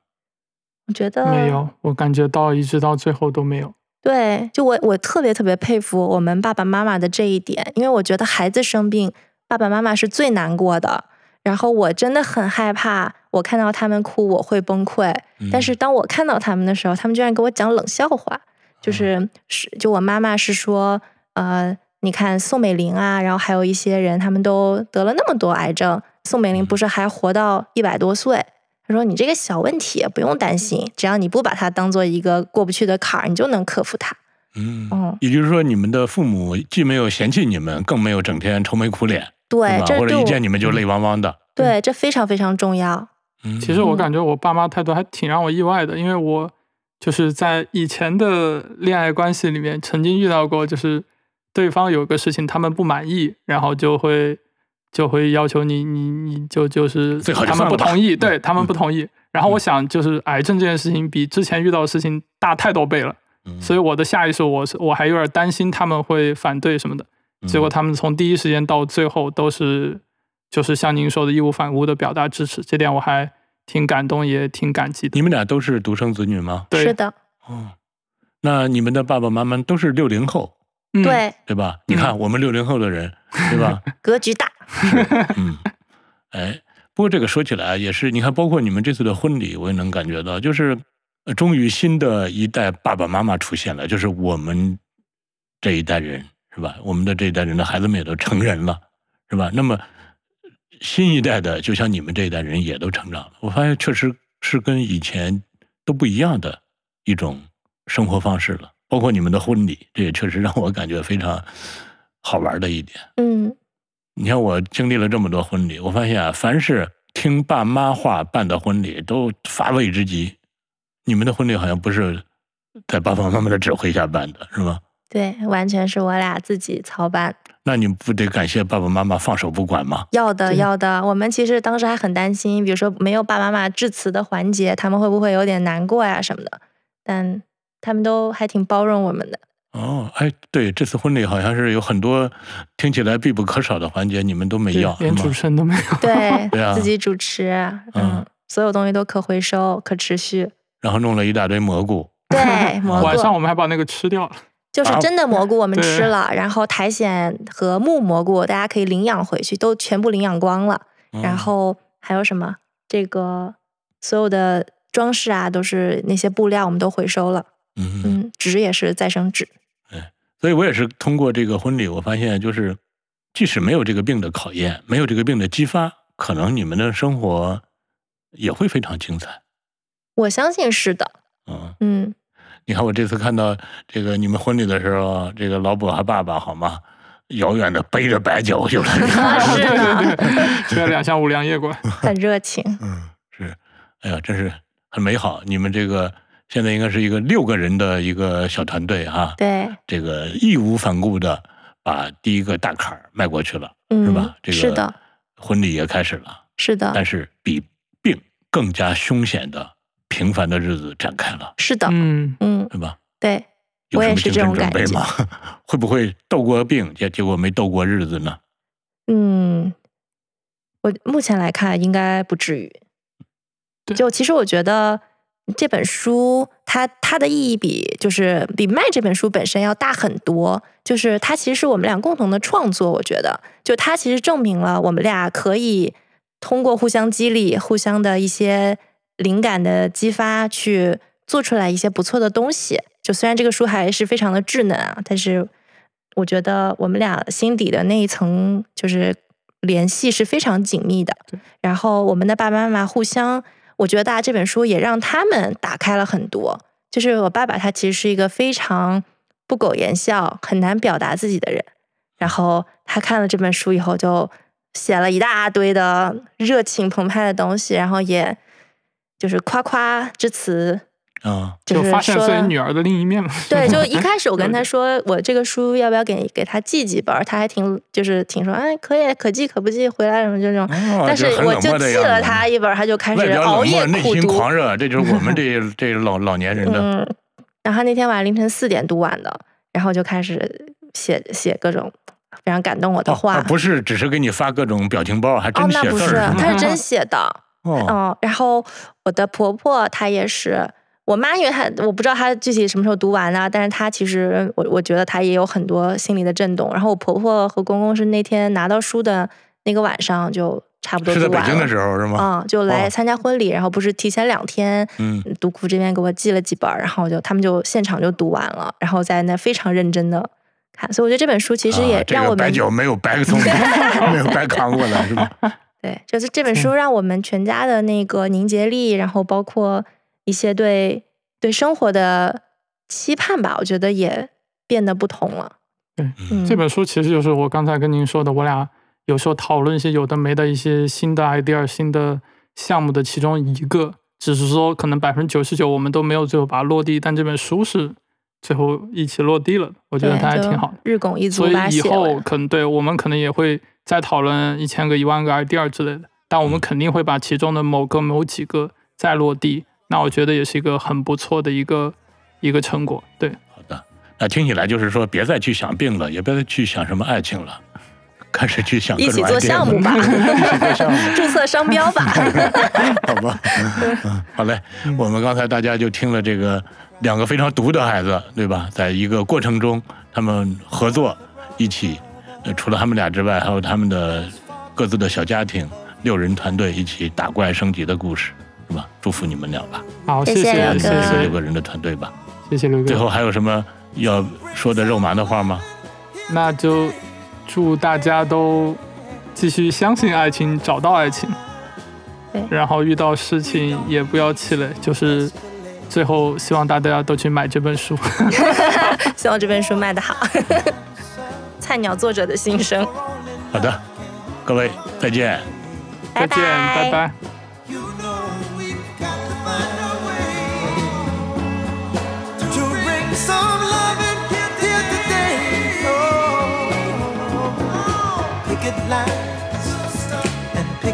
我觉得没有，我感觉到一直到最后都没有。对，就我我特别特别佩服我们爸爸妈妈的这一点，因为我觉得孩子生病，爸爸妈妈是最难过的。然后我真的很害怕，我看到他们哭我会崩溃。但是当我看到他们的时候，他们居然给我讲冷笑话，就是是就我妈妈是说，呃，你看宋美龄啊，然后还有一些人，他们都得了那么多癌症，宋美龄不是还活到一百多岁？她说你这个小问题不用担心，只要你不把它当做一个过不去的坎儿，你就能克服它。嗯，哦，也就是说，你们的父母既没有嫌弃你们，更没有整天愁眉苦脸，对，吧？或者一见你们就泪汪汪的。对这非常非常重要。嗯，其实我嗯感觉我爸妈态度还挺让我意外的，因为我就是在以前的恋爱关系里面曾经遇到过，就是对方有个事情他们不满意，然后就会就会要求你你你就就是最好他们不同意，嗯。对他们嗯不同意，然后我想，就是癌症这件事情比之前遇到的事情大太多倍了，嗯。所以我的下意识我是我还有点担心他们会反对什么的。嗯结果他们从第一时间到最后都是，就是像您说的义无反顾的表达支持，这点我还挺感动，也挺感激的。你们俩都是独生子女吗？对。是的，哦，那你们的爸爸妈妈都是六零后，嗯，对，对吧？你看我们六零后的人，对吧？格局大，嗯，哎，不过这个说起来也是，你看，包括你们这次的婚礼，我也能感觉到，就是终于新的一代爸爸妈妈出现了，就是我们这一代人，是吧？我们的这一代人的孩子们也都成人了，是吧？那么新一代的，就像你们这一代人也都成长了，我发现确实是跟以前都不一样的一种生活方式了。包括你们的婚礼，这也确实让我感觉非常好玩的一点。嗯，你看我经历了这么多婚礼，我发现啊，凡是听爸妈话办的婚礼都乏味之极。你们的婚礼好像不是在爸爸妈妈的指挥下办的，是吗？对，完全是我俩自己操办。那你不得感谢爸爸妈妈放手不管吗？要的，要的。我们其实当时还很担心，比如说没有爸爸妈妈致辞的环节，他们会不会有点难过呀什么的？但他们都还挺包容我们的。哦，哎，对，这次婚礼好像是有很多听起来必不可少的环节，你们都没要，连主？持人都没有。对，对啊自己主持，嗯嗯，所有东西都可回收、可持续。然后弄了一大堆蘑菇，对，蘑菇晚上我们还把那个吃掉了。就是真的蘑菇，我们吃了，然后苔藓和木蘑菇大家可以领养回去，都全部领养光了。嗯然后还有什么？这个所有的装饰啊，都是那些布料，我们都回收了。嗯，嗯嗯，纸也是再生纸。所以我也是通过这个婚礼，我发现就是，即使没有这个病的考验，没有这个病的激发，可能你们的生活也会非常精彩。我相信是的。嗯，嗯，你看我这次看到这个你们婚礼的时候，这个老伯和爸爸好吗？遥远的背着白酒就来啊了。是呢，吃了两箱五粮液过来。很热情。嗯，是，哎呀，真是很美好。你们这个现在应该是一个六个人的一个小团队啊，对，这个义无反顾的把第一个大坎儿迈过去了，嗯，是吧？这个是的，婚礼也开始了。是的，但是比病更加凶险的平凡的日子展开了，是的。嗯，嗯，对吧？对，有什么我也是这精神准种感觉备吗？会不会斗过病，结结果没斗过日子呢？嗯，我目前来看应该不至于。就其实我觉得这本书它它的意义比就是比卖这本书本身要大很多。就是它其实是我们俩共同的创作，我觉得就它其实证明了我们俩可以通过互相激励、互相的一些灵感的激发，去做出来一些不错的东西。就虽然这个书还是非常的稚嫩啊，但是我觉得我们俩心底的那一层就是联系是非常紧密的。然后我们的爸爸妈妈互相，我觉得大家这本书也让他们打开了很多。就是我爸爸他其实是一个非常不苟言笑、很难表达自己的人。然后他看了这本书以后，就写了一大堆的热情澎湃的东西，然后也就是夸夸之词，啊，就是发现自己女儿的另一面嘛。对，就 一开始我跟他说，我这个书要不要给给他寄几本儿，他还挺就是挺说，哎，可以，可寄可不寄，回来什么就这种。哦但是我就寄了他一本儿，他就开始熬夜冷漠，内苦读。心狂热，这就是我们 这这老老年人的。嗯，然后那天晚上凌晨四点读完的，然后就开始写写各种非常感动我的哦，话。而不是只是给你发各种表情包，还哦真，写那不是，字他是真写的。哦，嗯，然后我的婆婆她也是，我妈因为她我不知道她具体什么时候读完的，但是她其实我我觉得她也有很多心理的震动。然后我婆婆和公公是那天拿到书的那个晚上就差不多是在北京的。时候是吗？嗯，就来参加婚礼，然后不是提前两天，嗯，读库这边给我寄了几本，然后就他们就现场就读完了，然后在那非常认真的看，所以我觉得这本书其实也啊这个让我们、白酒没有白从 没有白扛过来是吧？对，就是这本书让我们全家的那个凝结力，然后包括一些对对生活的期盼吧，我觉得也变得不同了。对嗯，这本书其实就是我刚才跟您说的，我俩有时候讨论一些有的没的一些新的 idea、新的项目的其中一个，只是说可能百分之九十九我们都没有最后把它落地，但这本书是最后一起落地了，我觉得对它还挺好的。日拱一卒所以以后。可能对我们可能也会再讨论一千个、一万个 idea 之类的，但我们肯定会把其中的某个、某几个再落地，那我觉得也是一个很不错的一个一个成果。对，好的，那听起来就是说，别再去想病了，也别再去想什么爱情了，开始去想一起做项目吧。注册商标吧。好吧，嗯，好嘞。我们刚才大家就听了这个两个非常毒的孩子，对吧？在一个过程中，他们合作一起，呃，除了他们俩之外，还有他们的各自的小家庭，六人团队一起打怪升级的故事？祝福你们俩吧，好，谢谢谢谢六个人的团队吧。谢谢刘哥。最后还有什么要说的肉麻的话吗？那就祝大家都继续相信爱情，找到爱情对，然后遇到事情也不要气馁，就是最后希望大家都去买这本书。希望这本书卖得好。菜鸟作者的心声，好的，各位再见。再见，拜拜